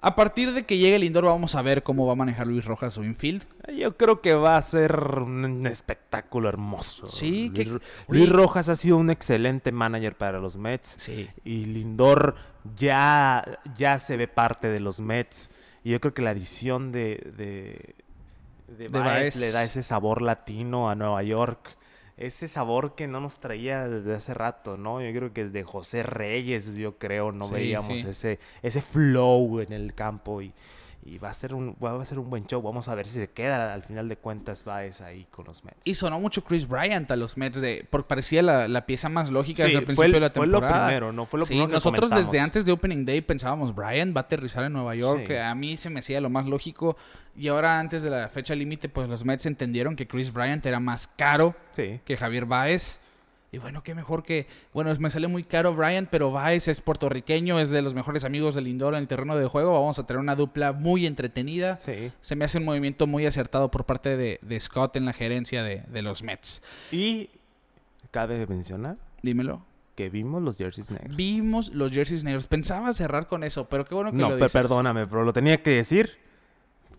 A partir de que llegue Lindor vamos a ver cómo va a manejar Luis Rojas su infield. Yo creo que va a ser un espectáculo hermoso. Sí, Luis, que-. Luis Rojas ha sido un excelente manager para los Mets. Sí. Y Lindor ya, ya se ve parte de los Mets. Y yo creo que la adición de, de, de, De Baez Baez. le da ese sabor latino a Nueva York. Ese sabor que no nos traía desde hace rato, ¿no? Yo creo que desde José Reyes, yo creo, no Sí, veíamos sí. ese ese flow en el campo y, y va a ser un va a ser un buen show. Vamos a ver si se queda al final de cuentas Baez ahí con los Mets. Y sonó mucho Chris Bryant a los Mets, de, porque parecía la, la pieza más lógica Sí, desde el principio el- de la fue lo temporada. primero, ¿no? Fue lo Sí, primero que nosotros comentamos. desde antes de Opening Day pensábamos, Bryant va a aterrizar en Nueva York, Sí. a mí se me hacía lo más lógico. Y ahora antes de la fecha límite, pues los Mets entendieron que Chris Bryant era más caro que Javier Baez. Y bueno, qué mejor que. Bueno, me sale muy caro Bryant, pero Baez es puertorriqueño, es de los mejores amigos del Lindor en el terreno de juego. Vamos a tener una dupla muy entretenida. Sí. Se me hace un movimiento muy acertado por parte de, de Scott en la gerencia de, de los Mets. Y cabe mencionar Dímelo. que vimos los jerseys negros. Vimos los jerseys negros. Pensaba cerrar con eso, pero qué bueno que No, lo dices. perdóname, pero lo tenía que decir.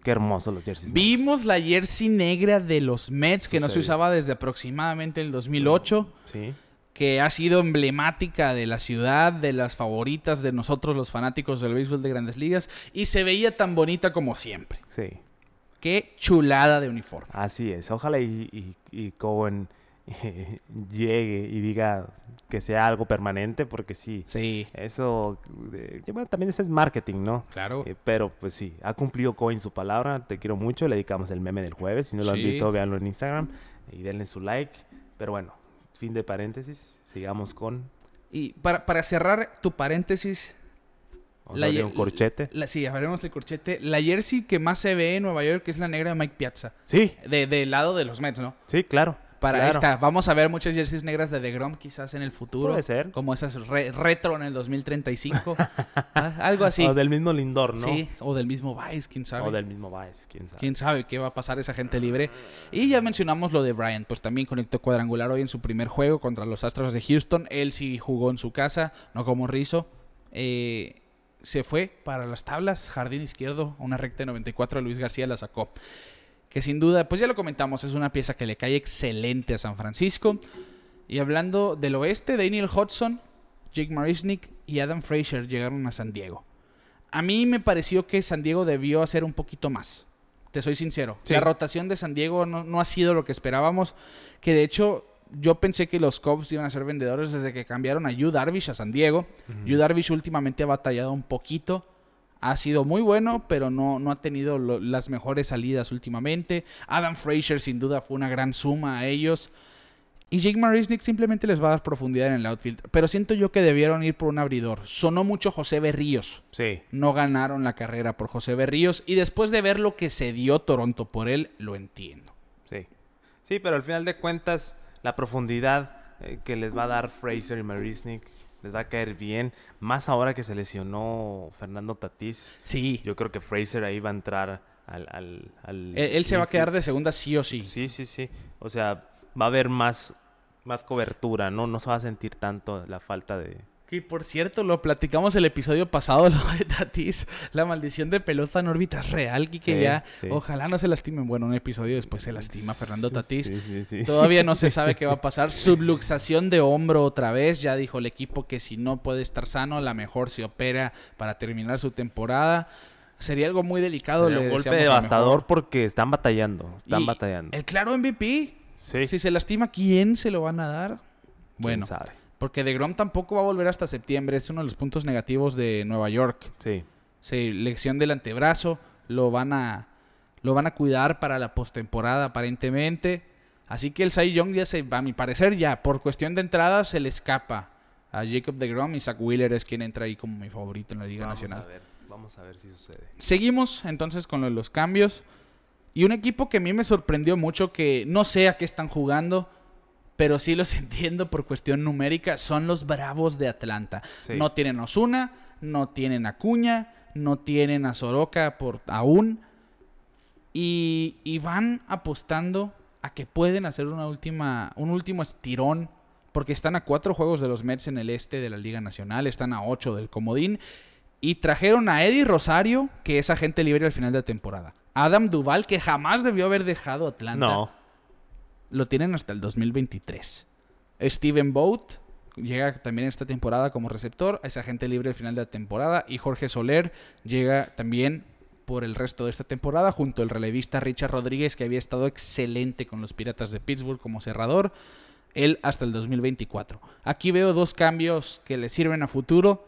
Qué hermosos los jerseys negros. Vimos la jersey negra de los Mets que no se usaba desde aproximadamente el 2008. Sí. que ha sido emblemática de la ciudad, de las favoritas de nosotros los fanáticos del béisbol de grandes ligas, y se veía tan bonita como siempre. Sí. Qué chulada de uniforme. Así es. Ojalá y, y, y Cohen llegue y diga que sea algo permanente, porque sí, Sí, eso eh, bueno, también ese es marketing, ¿no? claro. Eh, pero pues sí, ha cumplido Cohen su palabra. Te quiero mucho. Le dedicamos el meme del jueves. Si no lo han visto, véanlo en Instagram y denle su like. Pero bueno, fin de paréntesis. Sigamos con. Y para, para cerrar tu paréntesis, Vamos La a abrir un corchete. la, sí, abriremos el corchete. La jersey que más se ve en Nueva York es la negra de Mike Piazza, Sí, de, del lado de los Mets, ¿no? sí, claro. Para claro. esta, vamos a ver muchas jerseys negras de DeGrom quizás en el futuro. Puede ser. Como esas re- retro en el 2035. Ah, Algo así. O del mismo Lindor, ¿no? Sí, o del mismo Vice, quién sabe. O del mismo Baez, quién sabe. Quién sabe qué va a pasar esa gente libre. Y ya mencionamos lo de Bryant, pues también conectó cuadrangular hoy en su primer juego contra los Astros de Houston. Él sí jugó en su casa, no como Rizzo. Eh, se fue para las tablas, jardín izquierdo, una recta de 94, Luis García la sacó. Que sin duda, pues ya lo comentamos, es una pieza que le cae excelente a San Francisco. Y hablando del oeste, Daniel Hudson, Jake Marisnik y Adam Frazier llegaron a San Diego. A mí me pareció que San Diego debió hacer un poquito más. Te soy sincero. Sí. La rotación de San Diego no, no ha sido lo que esperábamos. Que de hecho, yo pensé que los Cubs iban a ser vendedores desde que cambiaron a Yu Darvish a San Diego. Yu Darvish últimamente ha batallado un poquito. Ha sido muy bueno, pero no, no ha tenido lo- las mejores salidas últimamente. Adam Frazier sin duda fue una gran suma a ellos. Y Jake Marisnik simplemente les va a dar profundidad en el outfield. Pero siento yo que debieron ir por un abridor. Sonó mucho José Berríos. Sí, No ganaron la carrera por José Berríos. Y después de ver lo que se dio Toronto por él, lo entiendo. sí. Sí, pero al final de cuentas, la profundidad eh, que les va a dar Fraser y Marisnik les va a caer bien. Más ahora que se lesionó Fernando Tatís. Sí. Yo creo que Fraser ahí va a entrar al. al, al Él, él se va a quedar de segunda sí o sí. Sí, sí, sí. O sea, va a haber más, más cobertura, ¿no? No se va a sentir tanto la falta de. Que por cierto, lo platicamos el episodio pasado, lo de Tatis. La maldición de pelota en órbita es real, y que Sí, ya. sí. Ojalá no se lastimen. Bueno, un episodio después se lastima Fernando Tatis. Sí. Todavía no se sabe qué va a pasar. Subluxación de hombro otra vez. Ya dijo el equipo que si no puede estar sano, la mejor se opera para terminar su temporada. Sería algo muy delicado. Sería un golpe devastador porque están batallando. Están Y batallando. El claro MVP. Sí. Si se lastima, ¿quién se lo van a dar? ¿Quién Bueno, sabe? Porque de Grom tampoco va a volver hasta septiembre. Es uno de los puntos negativos de Nueva York. Sí. Sí, lección del antebrazo. Lo van a, lo van a cuidar para la postemporada, aparentemente. Así que el Cy Young ya se, a mi parecer, ya por cuestión de entrada se le escapa a Jacob de Grom y Zach Wheeler es quien entra ahí como mi favorito en la Liga Vamos Nacional. a ver. Vamos a ver si sucede. Seguimos entonces con los cambios. Y un equipo que a mí me sorprendió mucho, que no sé a qué están jugando, pero sí los entiendo por cuestión numérica, son los Bravos de Atlanta. Sí. No tienen Osuna, no tienen a Cuña, no tienen a Soroka por aún. Y, y van apostando a que pueden hacer una última, un último estirón. Porque están a cuatro juegos de los Mets en el este de la Liga Nacional, están a ocho del Comodín. Y trajeron a Eddie Rosario, que es agente libre al final de la temporada. Adam Duval, que jamás debió haber dejado Atlanta. No. Lo tienen hasta el 2023. Steven Boat llega también esta temporada como receptor, es agente libre al final de la temporada. Y Jorge Soler llega también por el resto de esta temporada, junto al relevista Richard Rodríguez, que había estado excelente con los Piratas de Pittsburgh como cerrador. él hasta el 2024. Aquí veo dos cambios que le sirven a futuro.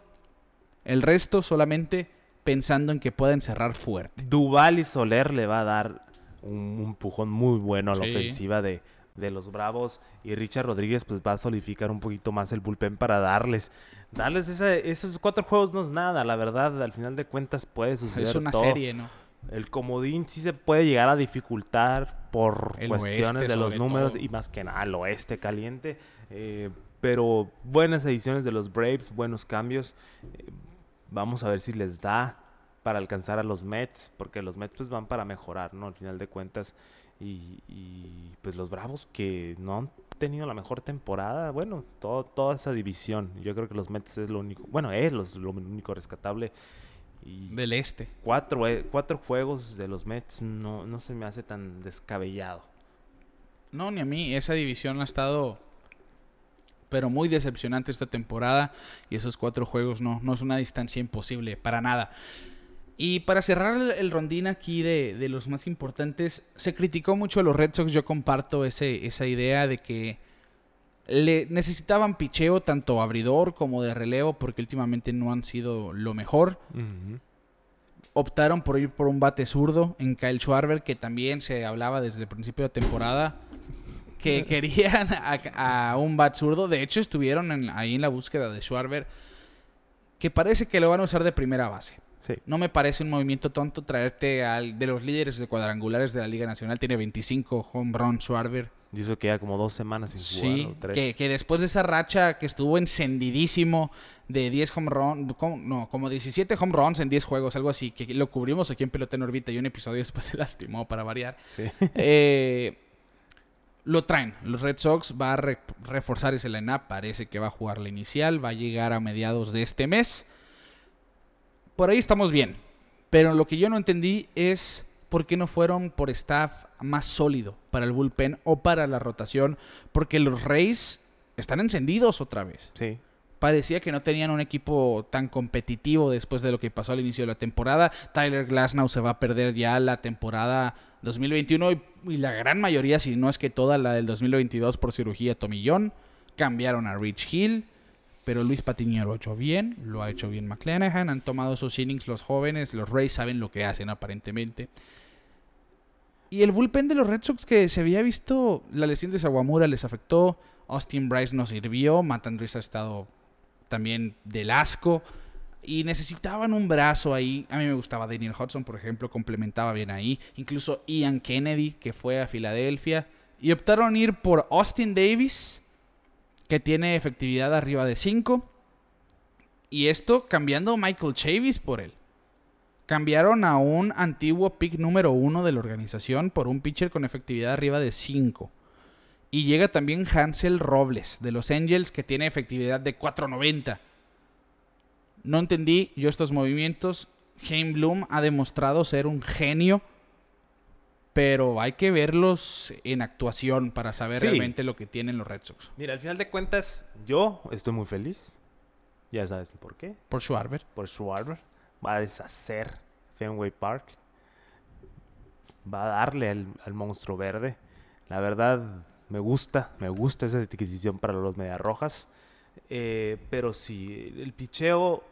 El resto solamente pensando en que pueden cerrar fuerte. Duval y Soler le va a dar un, un empujón muy bueno a la Sí. ofensiva de, de los Bravos. Y Richard Rodríguez pues va a solidificar un poquito más el bullpen para darles. Darles esa- esos cuatro juegos no es nada, la verdad. Al final de cuentas puede suceder Es una todo. serie, ¿no? El comodín sí se puede llegar a dificultar por El cuestiones de los números todo. y más que nada el oeste caliente. eh, pero buenas ediciones de los Braves, buenos cambios. eh, vamos a ver si les da para alcanzar a los Mets, porque los Mets pues van para mejorar, ¿no? Al final de cuentas. Y, y, pues los Bravos que no han tenido la mejor temporada, bueno, todo, toda esa división. Yo creo que los Mets es lo único, bueno, es los- lo único rescatable. Y Del este. cuatro, eh, cuatro juegos de los Mets no, no se me hace tan descabellado. No, ni a mí. Esa división ha estado, pero muy decepcionante esta temporada. Y esos cuatro juegos no, no es una distancia imposible, para nada. Y para cerrar el, rondín aquí de, de los más importantes, se criticó mucho a los Red Sox. Yo comparto ese, esa idea de que le necesitaban picheo tanto abridor como de relevo porque últimamente no han sido lo mejor. Optaron por ir por un bate zurdo en Kyle Schwarber, que también se hablaba desde el principio de temporada que querían a, a un bat zurdo. De hecho, estuvieron en- ahí en la búsqueda de Schwarber, que parece que lo van a usar de primera base. Sí. No me parece un movimiento tonto traerte al de los líderes de cuadrangulares de la Liga Nacional. Tiene 25 home run Schwarber. Y eso que ya como dos semanas sin jugar. Sí, o tres. que, que después de esa racha que estuvo encendidísimo de 10 home runs, no, como 17 home runs en 10 juegos, algo así, que lo cubrimos aquí en Pelota en órbita y un episodio después se lastimó para variar. Sí. Eh, lo traen. Los Red Sox va a re- reforzar ese line-up. Parece que va a jugar la inicial. Va a llegar a mediados de este mes. Por ahí estamos bien. Pero lo que yo no entendí es por qué no fueron por staff más sólido para el bullpen o para la rotación. Porque los Rays están encendidos otra vez. Sí. Parecía que no tenían un equipo tan competitivo después de lo que pasó al inicio de la temporada. Tyler Glasnow se va a perder ya la temporada 2021 y, y la gran mayoría, si no es que toda la del 2022 por cirugía tomillón. Cambiaron a Rich Hill, pero Luis Patiño lo ha hecho bien, lo ha hecho bien McClanahan, han tomado sus innings los jóvenes, los Rays saben lo que hacen aparentemente. Y el bullpen de los Red Sox que se había visto, la lesión de Sawamura les afectó, Austin Bryce no sirvió, Matt Andrews ha estado también del asco. Y necesitaban un brazo ahí. A mí me gustaba Daniel Hudson, por ejemplo, complementaba bien ahí. Incluso Ian Kennedy, que fue a Filadelfia. Y optaron ir por Austin Davis, que tiene efectividad arriba de 5. Y esto cambiando Michael Chavis por él. Cambiaron a un antiguo pick número 1 de la organización por un pitcher con efectividad arriba de 5. Y llega también Hansel Robles de los Angels que tiene efectividad de 4.90. No entendí yo estos movimientos. Hein Bloom ha demostrado ser un genio. Pero hay que verlos en actuación para saber Sí. realmente lo que tienen los Red Sox. Mira, al final de cuentas, yo estoy muy feliz. Ya sabes por qué. Por Schwarber. Por Schwarber. Va a deshacer Fenway Park. Va a darle al, al monstruo verde. La verdad, me gusta. Me gusta esa adquisición para los Mediarrojas. Eh, pero si el picheo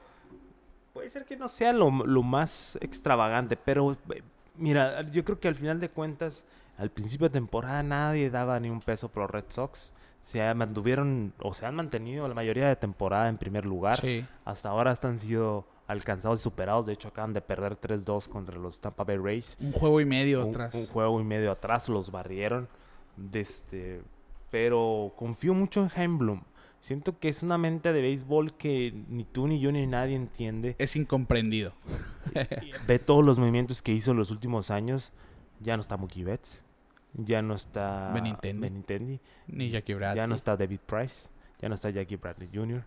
puede ser que no sea lo, lo más extravagante, pero eh, mira, yo creo que al final de cuentas, al principio de temporada nadie daba ni un peso por los Red Sox. Se mantuvieron o se han mantenido la mayoría de temporada en primer lugar. Sí. Hasta ahora están sido alcanzados y superados. De hecho, acaban de perder 3-2 contra los Tampa Bay Rays. Un juego y medio Un, atrás. un juego y medio atrás los barrieron. De este, pero confío mucho en Heimblum. Siento que es una mente de béisbol que ni tú, ni yo, ni nadie entiende. Es incomprendido. Ve todos los movimientos que hizo en los últimos años. Ya no está Mookie Betts. Ya no está Benintendi. Benintendi. Ni Jackie Bradley. Ya no está David Price. Ya no está Jackie Bradley Jr.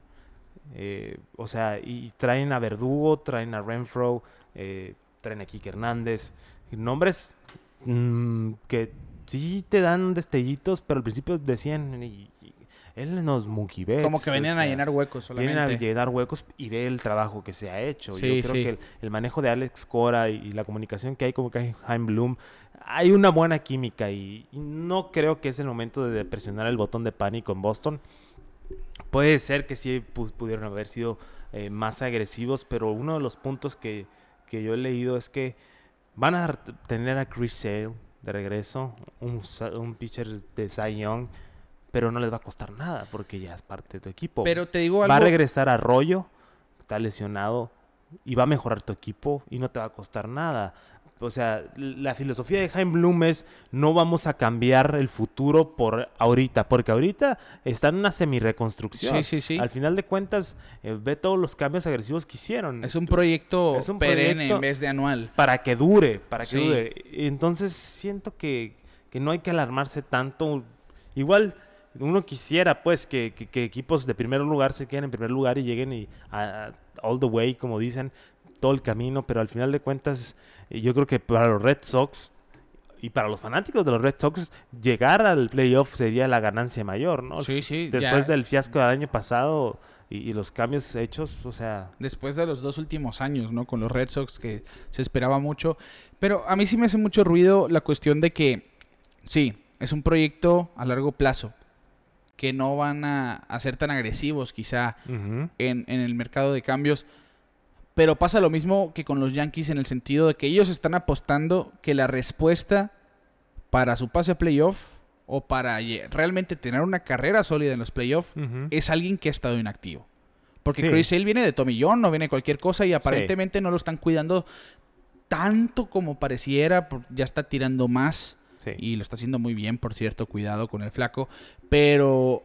Eh, o sea, y traen a Verdugo, traen a Renfro, eh, traen a Kike Hernández. Nombres mm, que sí te dan destellitos, pero al principio decían, y Él no es Mookie Betts. Como que o venían a llenar huecos solamente. Vienen a llenar huecos y ve el trabajo que se ha hecho. Sí, Yo creo sí. que el, el manejo de Alex Cora y, y la comunicación que hay con Jaime Bloom, hay una buena química y, y no creo que es el momento de presionar el botón de pánico en Boston. Puede ser que sí pu- pudieron haber sido eh, más agresivos, pero uno de los puntos que, que yo he leído es que van a tener a Chris Sale de regreso, un, un pitcher de Cy Young, pero no les va a costar nada porque ya es parte de tu equipo. Pero te digo Va algo. a regresar Arroyo, está lesionado y va a mejorar tu equipo y no te va a costar nada. O sea, la filosofía de Jaime Bloom es no vamos a cambiar el futuro por ahorita, porque ahorita está en una semi-reconstrucción. Sí, sí, sí. Al final de cuentas, eh, ve todos los cambios agresivos que hicieron. Es un proyecto Es un perenne proyecto- en vez de anual. Para que dure, para que Sí. dure. Entonces siento que, que no hay que alarmarse tanto. Igual uno quisiera pues que, que- que equipos de primer lugar se queden en primer lugar y lleguen y a- a- all the way, como dicen, todo el camino, pero al final de cuentas eh, yo creo que para los Red Sox y para los fanáticos de los Red Sox llegar al playoff sería la ganancia mayor, ¿no? Sí, sí. Después ya- del fiasco del año pasado y, y los cambios hechos, o sea, Después de los dos últimos años, ¿no? Con los Red Sox, que se esperaba mucho. Pero a mí sí me hace mucho ruido la cuestión de que, sí, es un proyecto a largo plazo. Que no van a, a ser tan agresivos, quizá, en, en el mercado de cambios. Pero pasa lo mismo que con los Yankees en el sentido de que ellos están apostando que la respuesta para su pase a playoff o para realmente tener una carrera sólida en los playoffs es alguien que ha estado inactivo. Porque Sí. Chris Sale viene de Tommy John, no viene de cualquier cosa y aparentemente no lo están cuidando tanto como pareciera. Ya está tirando más Sí. y lo está haciendo muy bien, por cierto, cuidado con el flaco. Pero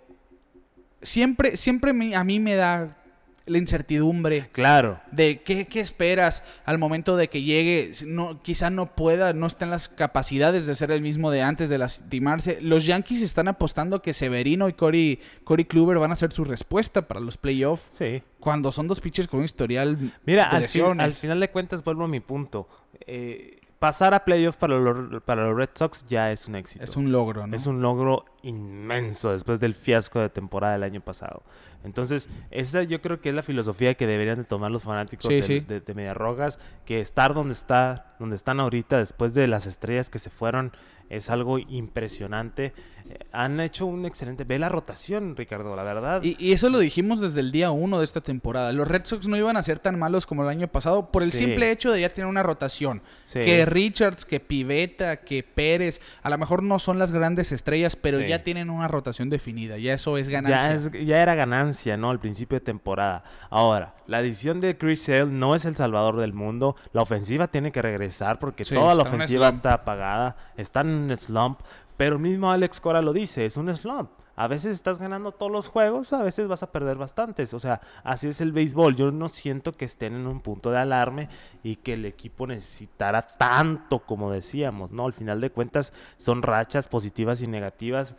siempre, siempre me- a mí me da la incertidumbre Claro. de qué, qué esperas al momento de que llegue. No, quizá no pueda, no está en las capacidades de ser el mismo de antes de lastimarse. Los Yankees están apostando que Severino y Corey, Corey Kluber van a ser su respuesta para los playoffs. Sí. Cuando son dos pitchers con un historial Mira, de al, fin- al final de cuentas vuelvo a mi punto. Eh, pasar a playoff para los, para los Red Sox ya es un éxito. es un logro, ¿no? Es un logro inmenso después del fiasco de temporada del año pasado. Entonces, esa yo creo que es la filosofía que deberían de tomar los fanáticos Sí, de, sí. de, de Medias Rojas, que estar donde está, donde están ahorita después de las estrellas que se fueron es algo impresionante. Han hecho un excelente, ve la rotación, Ricardo, la verdad. Y, y eso lo dijimos desde el día uno de esta temporada. Los Red Sox no iban a ser tan malos como el año pasado por el Sí. simple hecho de ya tener una rotación. Sí. Que Richards, que Pivetta, que Pérez, a lo mejor no son las grandes estrellas, pero Sí. ya tienen una rotación definida. Ya eso es ganancia. Ya, es- ya era ganancia, ¿no? Al principio de temporada. Ahora, la adición de Chris Sale no es el salvador del mundo. La ofensiva tiene que regresar porque toda la ofensiva está apagada. Está en un slump. Pero mismo Alex Cora lo dice, es un slump. A veces estás ganando todos los juegos, a veces vas a perder bastantes. O sea, así es el béisbol. Yo no siento que estén en un punto de alarme y que el equipo necesitara tanto como decíamos, ¿no? Al final de cuentas son rachas positivas y negativas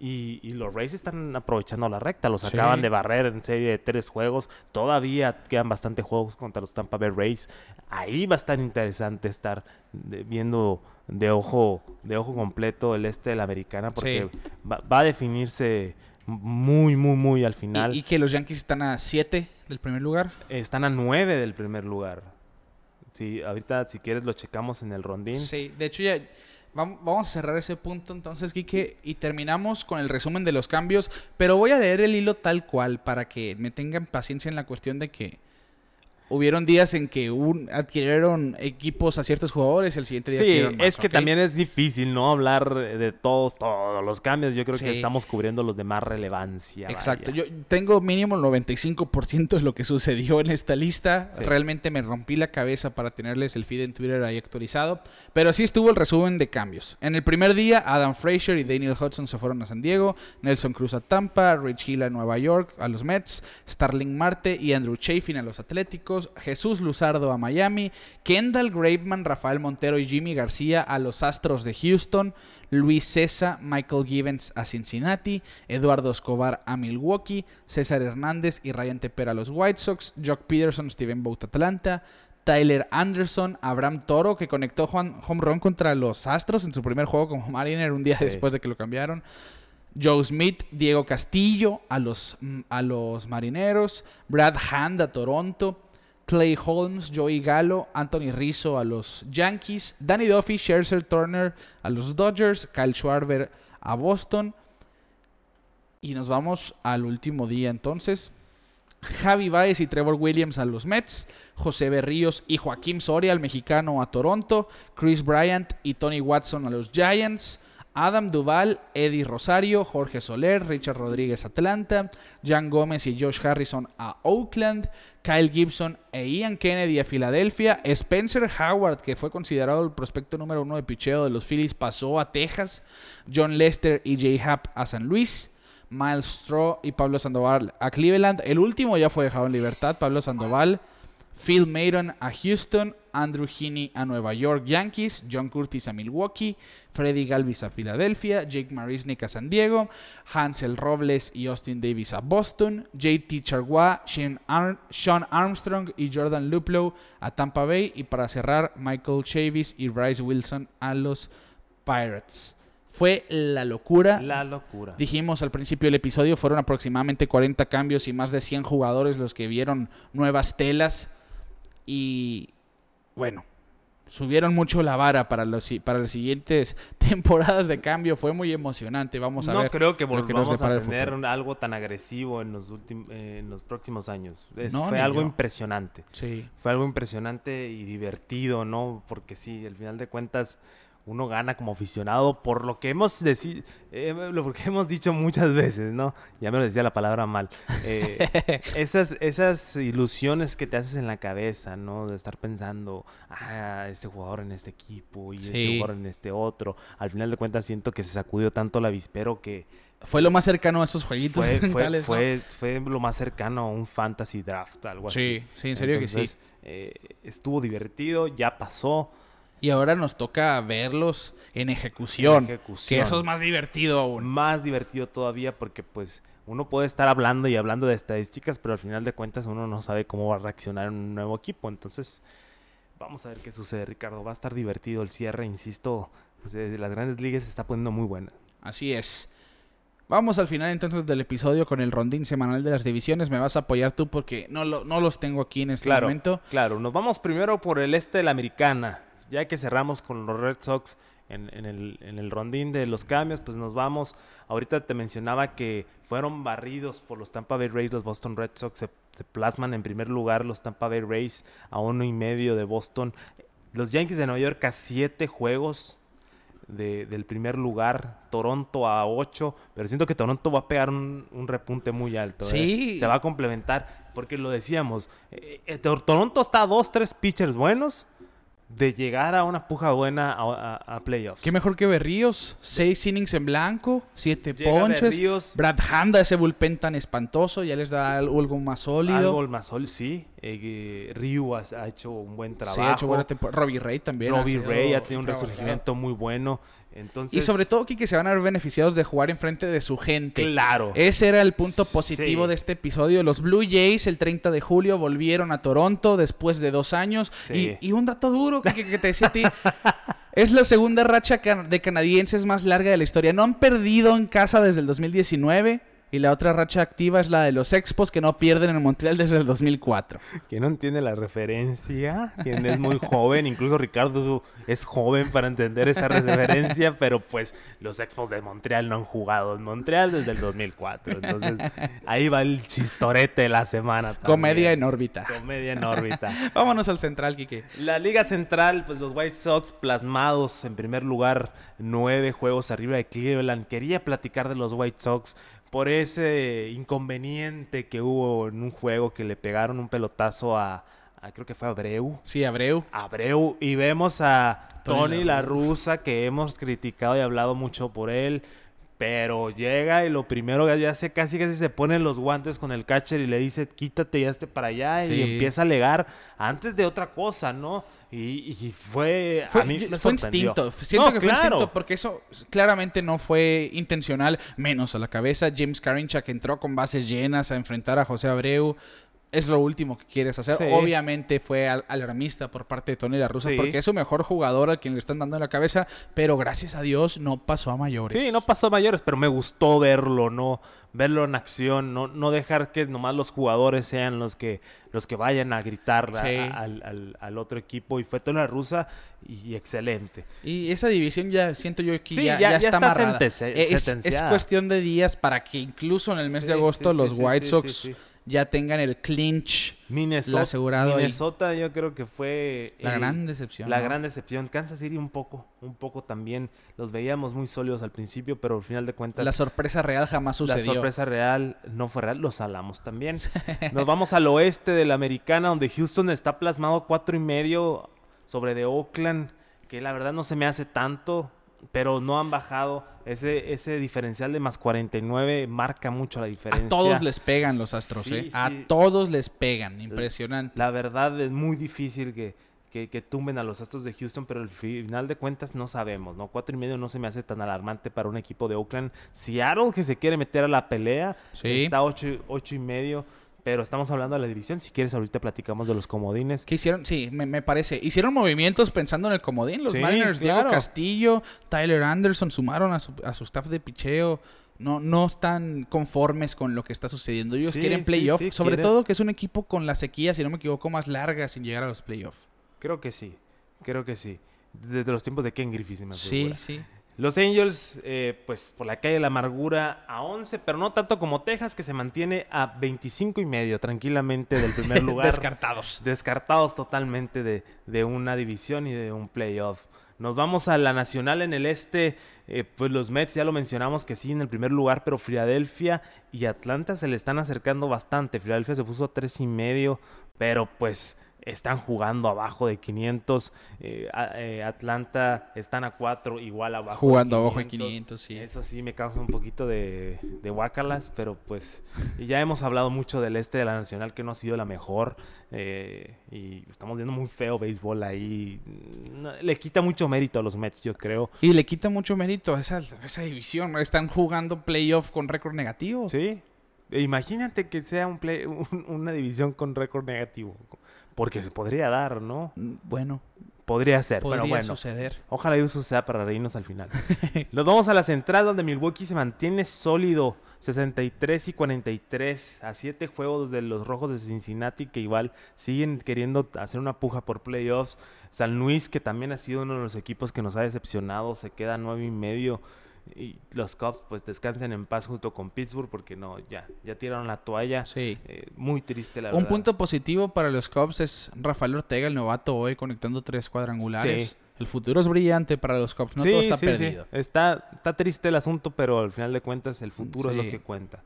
y, y los Rays están aprovechando la recta. Los Sí. acaban de barrer en serie de tres juegos. Todavía quedan bastante juegos contra los Tampa Bay Rays. Ahí va a estar interesante estar de- viendo de ojo, de ojo completo el este de la americana porque va, va a definirse muy, muy, muy al final. Y, y que los Yankees están a 7 del primer lugar. Están a nueve del primer lugar. Sí, ahorita si quieres lo checamos en el rondín. Sí, de hecho ya vamos a cerrar ese punto entonces, Quique, y terminamos con el resumen de los cambios, pero voy a leer el hilo tal cual para que me tengan paciencia en la cuestión de que hubieron días en que un, adquirieron equipos a ciertos jugadores y el siguiente día Sí, adquirieron más, es que también es difícil, ¿no? Hablar de todos, todos los cambios. Yo creo Sí. que estamos cubriendo los de más relevancia. Exacto, vaya. yo tengo mínimo el 95% de lo que sucedió en esta lista. Sí. Realmente me rompí la cabeza para tenerles el feed en Twitter ahí actualizado. Pero sí estuvo el resumen de cambios. En el primer día, Adam Frazier y Daniel Hudson se fueron a San Diego. Nelson Cruz a Tampa. Rich Hill a Nueva York a los Mets. Starling Marte y Andrew Chafin a los Atléticos. Jesús Luzardo a Miami. Kendall Graveman, Rafael Montero y Jimmy García a los Astros de Houston. Luis Cesa, Michael Givens a Cincinnati, Eduardo Escobar a Milwaukee, César Hernández y Ryan Tepera a los White Sox, Jock Peterson, Steven Bout Atlanta, Tyler Anderson, Abraham Toro, que conectó Juan home run contra los Astros en su primer juego como Mariner un día Sí. después de que lo cambiaron. Joe Smith, Diego Castillo a los, mm, a los Marineros, Brad Hand a Toronto, Clay Holmes, Joey Gallo, Anthony Rizzo a los Yankees, Danny Duffy, Scherzer Turner a los Dodgers, Kyle Schwarber a Boston. Y nos vamos al último día entonces. Javi Baez y Trevor Williams a los Mets, José Berríos y Joaquín Soria, al mexicano, a Toronto, Chris Bryant y Tony Watson a los Giants, Adam Duval, Eddie Rosario, Jorge Soler, Richard Rodríguez Atlanta, Jan Gómez y Josh Harrison a Oakland, Kyle Gibson e Ian Kennedy a Filadelfia, Spencer Howard, que fue considerado el prospecto número uno de picheo de los Phillies, pasó a Texas, John Lester y Jay Happ a San Luis, Miles Straw y Pablo Sandoval a Cleveland. El último ya fue dejado en libertad, Pablo Sandoval. Phil Maydon a Houston, Andrew Heaney a Nueva York Yankees, John Curtis a Milwaukee, Freddy Galvis a Filadelfia, Jake Marisnik a San Diego, Hansel Robles y Austin Davis a Boston, JT Chargois, Sean Armstrong y Jordan Luplow a Tampa Bay y para cerrar Michael Chavis y Bryce Wilson a los Pirates. Fue la locura. La locura. Dijimos al principio del episodio, fueron aproximadamente 40 cambios y más de 100 jugadores los que vieron nuevas telas. Y bueno, subieron mucho la vara para, los, para las siguientes temporadas de cambio. Fue muy emocionante. Vamos a ver. No creo que volvamos a tener algo tan agresivo en los, en los próximos años. fue algo impresionante. Sí. Fue algo impresionante y divertido, ¿no? Porque sí, al final de cuentas uno gana como aficionado por lo que hemos eh, lo que hemos dicho muchas veces, ¿no? Ya me lo decía la palabra mal. Eh, esas, esas ilusiones que te haces en la cabeza, ¿no? De estar pensando, ah, este jugador en este equipo y este jugador en este otro. Al final de cuentas siento que se sacudió tanto la vispero que... Fue lo más cercano a esos jueguitos fue, mentales, fue, fue, lo más cercano a un fantasy draft, algo así. Sí, sí, en serio que sí. Eh, estuvo divertido, ya pasó. Y ahora nos toca verlos en ejecución, Que eso es más divertido aún. Más divertido todavía porque pues uno puede estar hablando y hablando de estadísticas, pero al final de cuentas uno no sabe cómo va a reaccionar un nuevo equipo. Entonces, vamos a ver qué sucede, Ricardo. Va a estar divertido el cierre, insisto. Pues, las grandes ligas se está poniendo muy buena. Así es. Vamos al final entonces del episodio con el rondín semanal de las divisiones. Me vas a apoyar tú porque no, no los tengo aquí en este momento. Claro, nos vamos primero por el este de la americana ya que cerramos con los Red Sox en, el, rondín de los cambios, pues nos vamos. Ahorita te mencionaba que fueron barridos por los Tampa Bay Rays, los Boston Red Sox se, plasman en primer lugar los Tampa Bay Rays a uno y medio de Boston. Los Yankees de Nueva York a siete juegos del primer lugar, Toronto a ocho, pero siento que Toronto va a pegar un, repunte muy alto. ¿eh? Sí. Se va a complementar, porque lo decíamos, eh, eh, Toronto está a dos, tres pitchers buenos de llegar a una puja buena a, playoffs. Qué mejor que Berríos. Seis innings en blanco, siete ponches. Brad Handa, ese bullpen tan espantoso, ya les da algo más sólido. Algo más sólido, sí. Eh, Ryu ha, hecho un buen trabajo. Sí, ha hecho buena temporada. Robbie Ray también. Robbie Ray ha tenido un resurgimiento muy bueno y sobre todo, que se van a ver beneficiados de jugar enfrente de su gente. Claro. Ese era el punto positivo de este episodio. Los Blue Jays el 30 de julio volvieron a Toronto después de dos años. Y, un dato duro que, que te decía a ti. es la segunda racha de canadienses más larga de la historia. No han perdido en casa desde el 2019. Y la otra racha activa es la de los Expos que no pierden en Montreal desde el 2004. Que no entiende la referencia, quien es muy joven, incluso Ricardo es joven para entender esa referencia, pero pues los Expos de Montreal no han jugado en Montreal desde el 2004. Entonces ahí va el chistorete de la semana. Comedia en órbita. Comedia en órbita. Vámonos al central, Kike. La Liga Central, pues los White Sox plasmados en primer lugar, nueve juegos arriba de Cleveland. Quería platicar de los White Sox por ese inconveniente que hubo en un juego que le pegaron un pelotazo a, creo que fue Abreu. Sí, Abreu. Abreu. Y vemos a Tony, la, rusa, que hemos criticado y hablado mucho por él. Pero llega y lo primero ya se casi casi se pone los guantes con el catcher y le dice quítate ya esté para allá y empieza a alegar antes de otra cosa, ¿no? Y, fue, fue, a mí fue instinto. Siento que fue instinto porque eso claramente no fue intencional, menos a la cabeza. James Carincha que entró con bases llenas a enfrentar a José Abreu. Es lo último que quieres hacer. Sí. Obviamente fue al- alarmista por parte de Tony La Russa Sí. porque es su mejor jugador al quien le están dando en la cabeza, pero gracias a Dios no pasó a mayores. Sí, no pasó a mayores, pero me gustó verlo, ¿no? Verlo en acción, no, no dejar que nomás los jugadores sean los que, los que vayan a gritar a- Sí. a- al, al- al otro equipo. Y fue Tony La Russa y excelente. Y esa división ya siento yo que ya, ya- ya ya está está amarrada. es, es cuestión de días para que incluso en el mes de agosto los White Sox. Ya tengan el clinch. Minnesota, La asegurado. Minnesota yo creo que fue La el- gran decepción. La ¿no? gran decepción. Kansas City un poco, un poco también. Los veíamos muy sólidos al principio, pero al final de cuentas La sorpresa real jamás la sucedió. sorpresa real no fue real, los salamos también. Nos vamos al oeste de la americana, donde Houston está plasmado cuatro y medio sobre de Oakland, que la verdad no se me hace tanto, pero no han bajado. Ese, ese diferencial de más 49 marca mucho la diferencia. A todos les pegan los Astros, Sí, ¿eh? A todos les pegan. Impresionante. La verdad es muy difícil que, que, que tumben a los Astros de Houston, pero al final de cuentas no sabemos, ¿no? Cuatro y medio no se me hace tan alarmante para un equipo de Oakland. Seattle que se quiere meter a la pelea, Sí. está ocho, ocho y medio, pero estamos hablando de la división. Si quieres ahorita platicamos de los comodines. ¿Qué hicieron? Sí, me, me parece. Hicieron movimientos pensando en el comodín. Los Sí, Mariners, Diego. Castillo, Tyler Anderson sumaron a su, a su staff de picheo. No, no están conformes con lo que está sucediendo. Ellos Sí, quieren playoff. sí, sobre quieren- todo que es un equipo con la sequía, si no me equivoco, más larga sin llegar a los playoffs. Creo que sí, creo que sí. Desde los tiempos de Ken Griffey se me Sí, sí. Los Angels, eh, pues por la calle de la amargura a 11, pero no tanto como Texas, que se mantiene a 25 y medio tranquilamente del primer lugar. Descartados. descartados totalmente de, de una división y de un playoff. Nos vamos a la nacional en el este, eh, pues los Mets ya lo mencionamos que sí en el primer lugar, pero Filadelfia y Atlanta se le están acercando bastante. Filadelfia se puso a tres y medio, pero pues están jugando abajo de 500. eh, eh, Atlanta están a 4, igual abajo. de Jugando abajo de 500, sí. Eso sí me causa un poquito de, de guácalas, pero pues ya hemos hablado mucho del este de la Nacional que no ha sido la mejor eh, y estamos viendo muy feo béisbol ahí. No, le quita mucho mérito a los Mets, yo creo. Y le quita mucho mérito a esa, a esa división. Están jugando playoff con récord negativo. Sí. Imagínate que sea un play- un- una división con récord negativo, porque se podría dar, ¿no? Mm, Bueno, Podría ser, podría pero bueno. suceder. Ojalá eso sea para reírnos al final. Nos vamos a la central donde Milwaukee se mantiene sólido. 63 y 43 a 7 juegos de los Rojos de Cincinnati que igual siguen queriendo hacer una puja por playoffs. San Luis que también ha sido uno de los equipos que nos ha decepcionado. Se queda a 9 y medio. Y los Cubs pues descansen en paz junto con Pittsburgh porque no, ya, ya tiraron la toalla. Sí. Eh, muy triste la Un verdad. punto positivo para los Cubs es Rafael Ortega, el novato hoy, conectando tres cuadrangulares. Sí. El futuro es brillante para los Cubs, no todo está sí, perdido. Está, está triste el asunto, pero al final de cuentas el futuro es lo que cuenta.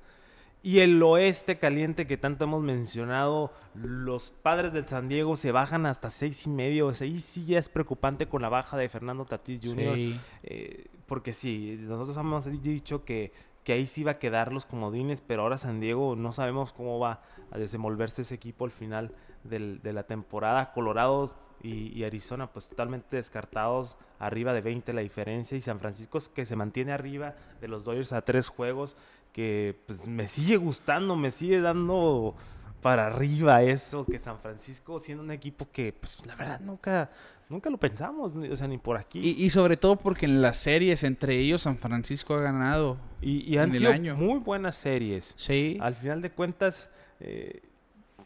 Y el oeste caliente que tanto hemos mencionado, los padres del San Diego se bajan hasta seis y medio. O sea, ahí sí ya es preocupante con la baja de Fernando Tatís Jr. Sí. Eh, porque sí, nosotros hemos dicho que, que ahí sí iba a quedar los comodines, pero ahora San Diego no sabemos cómo va a desenvolverse ese equipo al final de la temporada. Colorados y, y Arizona pues totalmente descartados, arriba de 20 la diferencia y San Francisco es que se mantiene arriba de los Dodgers a tres juegos, que pues me sigue gustando, me sigue dando para arriba eso, que San Francisco siendo un equipo que pues la verdad nunca... Nunca lo pensamos, ni- o sea, ni por aquí. Y, y sobre todo porque en las series entre ellos San Francisco ha ganado. Y, y han en el sido año. muy buenas series. Sí. Al final de cuentas, eh,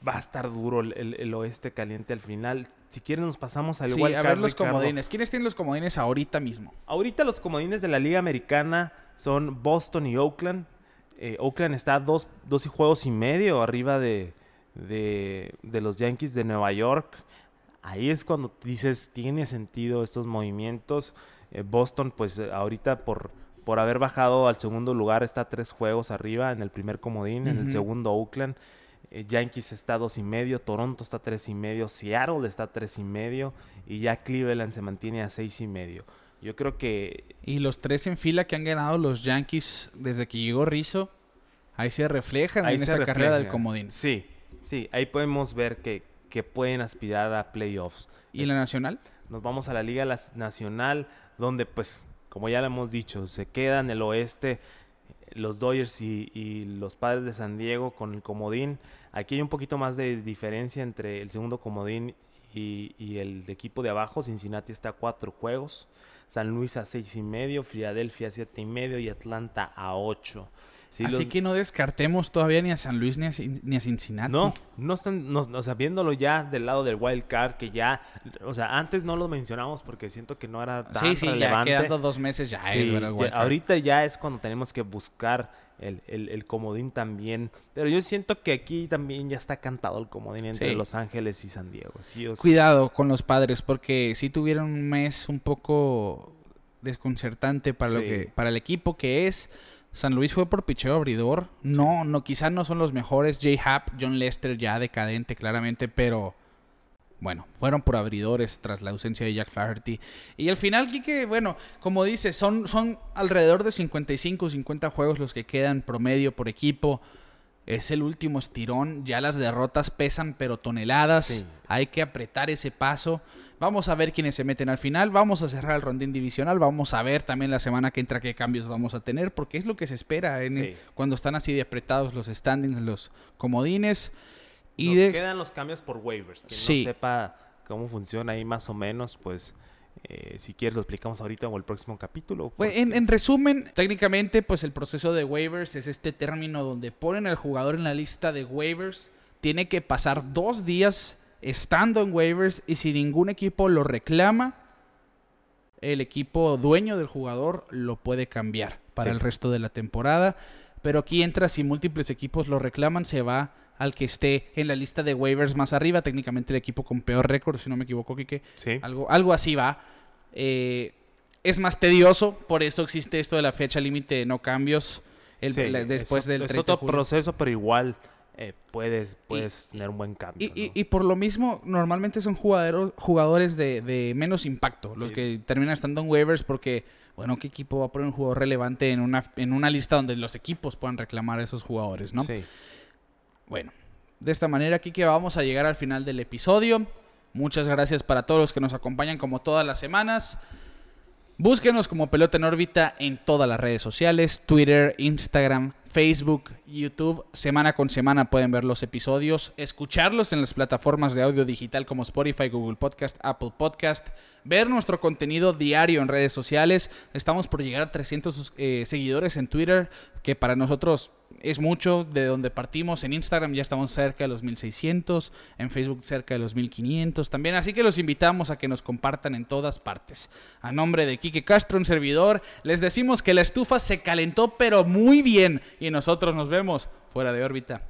va a estar duro el, el- el oeste caliente al final. Si quieren, nos pasamos al Sí, igual a ver los comodines. ¿Quiénes tienen los comodines ahorita mismo? Ahorita los comodines de la Liga Americana son Boston y Oakland. Eh, Oakland está a dos, dos y juegos y medio arriba de, de, de los Yankees de Nueva York. Ahí es cuando dices, tiene sentido estos movimientos. Eh, Boston, pues eh, ahorita por, por haber bajado al segundo lugar, está tres juegos arriba en el primer comodín, en el segundo Oakland. Eh, Yankees está dos y medio, Toronto está tres y medio, Seattle está tres y medio y ya Cleveland se mantiene a seis y medio. Yo creo que Y los tres en fila que han ganado los Yankees desde que llegó Rizzo, ahí se reflejan ahí en se esa carrera del comodín. Sí, sí, ahí podemos ver que, que pueden aspirar a playoffs. ¿Y en la nacional? Nos vamos a la Liga Nacional, donde pues, como ya lo hemos dicho, se queda en el oeste los Dodgers y, y los Padres de San Diego con el comodín. Aquí hay un poquito más de diferencia entre el segundo comodín y, y el equipo de abajo. Cincinnati está a cuatro juegos. San Luis a seis y medio, Filadelfia a siete y medio y Atlanta a ocho. Sí, Así los- que no descartemos todavía ni a San Luis ni a, ni a Cincinnati. no, no están, no, o sea, viéndolo ya del lado del wild card, que ya, o sea, antes no lo mencionamos porque siento que no era tan Sí, sí, ya relevante. quedando dos meses ya Sí, es ya- card. ahorita ya es cuando tenemos que buscar el, el- el comodín también. Pero yo siento que aquí también ya está cantado el comodín entre Sí. Los Ángeles y San Diego. Sí, o sí. Cuidado con los padres, porque sí tuvieron un mes un poco desconcertante para lo que, para el equipo que es. San Luis fue por picheo abridor. No, no, quizás no son los mejores. Jay Happ, John Lester ya decadente claramente, pero bueno, fueron por abridores tras la ausencia de Jack Flaherty. Y al final, Kike, bueno, como dices, son, son alrededor de 55, 50 juegos los que quedan promedio por equipo. Es el último estirón, ya las derrotas pesan pero toneladas. Sí. Hay que apretar ese paso. Vamos a ver quiénes se meten al final. Vamos a cerrar el rondín divisional. Vamos a ver también la semana que entra qué cambios vamos a tener, porque es lo que se espera en Sí. cuando están así de apretados los standings, los comodines. Y Nos de, quedan los cambios por waivers. Quien Sí. no sepa cómo funciona ahí más o menos, pues eh, si quieres lo explicamos ahorita o el próximo capítulo. Pues, en, porque- en resumen, técnicamente, pues el proceso de waivers es este término donde ponen al jugador en la lista de waivers. Tiene que pasar dos días estando en waivers y si ningún equipo lo reclama, el equipo dueño del jugador lo puede cambiar para Sí. el resto de la temporada. Pero aquí entra, si múltiples equipos lo reclaman, se va al que esté en la lista de waivers más arriba. Técnicamente el equipo con peor récord, si no me equivoco, Kike. Sí. Algo, algo así va. Eh, es más tedioso, por eso existe esto de la fecha límite de no cambios. El- Sí, la- después es, del es 30 de otro julio. proceso, pero igual eh, puedes, puedes tener un buen cambio. Y, y- ¿no? y por lo mismo, normalmente son jugadero- jugadores de, de menos impacto, los Sí. que terminan estando en waivers porque, bueno, ¿qué equipo va a poner un jugador relevante en una, en una lista donde los equipos puedan reclamar a esos jugadores, ¿no? Sí. Bueno, de esta manera aquí que vamos a llegar al final del episodio. Muchas gracias para todos los que nos acompañan como todas las semanas. Búsquenos como Pelota en órbita en todas las redes sociales, Twitter, Instagram, Facebook, YouTube. Semana con semana pueden ver los episodios, escucharlos en las plataformas de audio digital como Spotify, Google Podcast, Apple Podcast, ver nuestro contenido diario en redes sociales. Estamos por llegar a 300 eh, seguidores en Twitter, que para nosotros es mucho de donde partimos. En Instagram ya estamos cerca de los 1600, en Facebook cerca de los 1500 también. Así que los invitamos a que nos compartan en todas partes. A nombre de Quique Castro, un servidor, les decimos que la estufa se calentó pero muy bien y nosotros nos vemos fuera de órbita.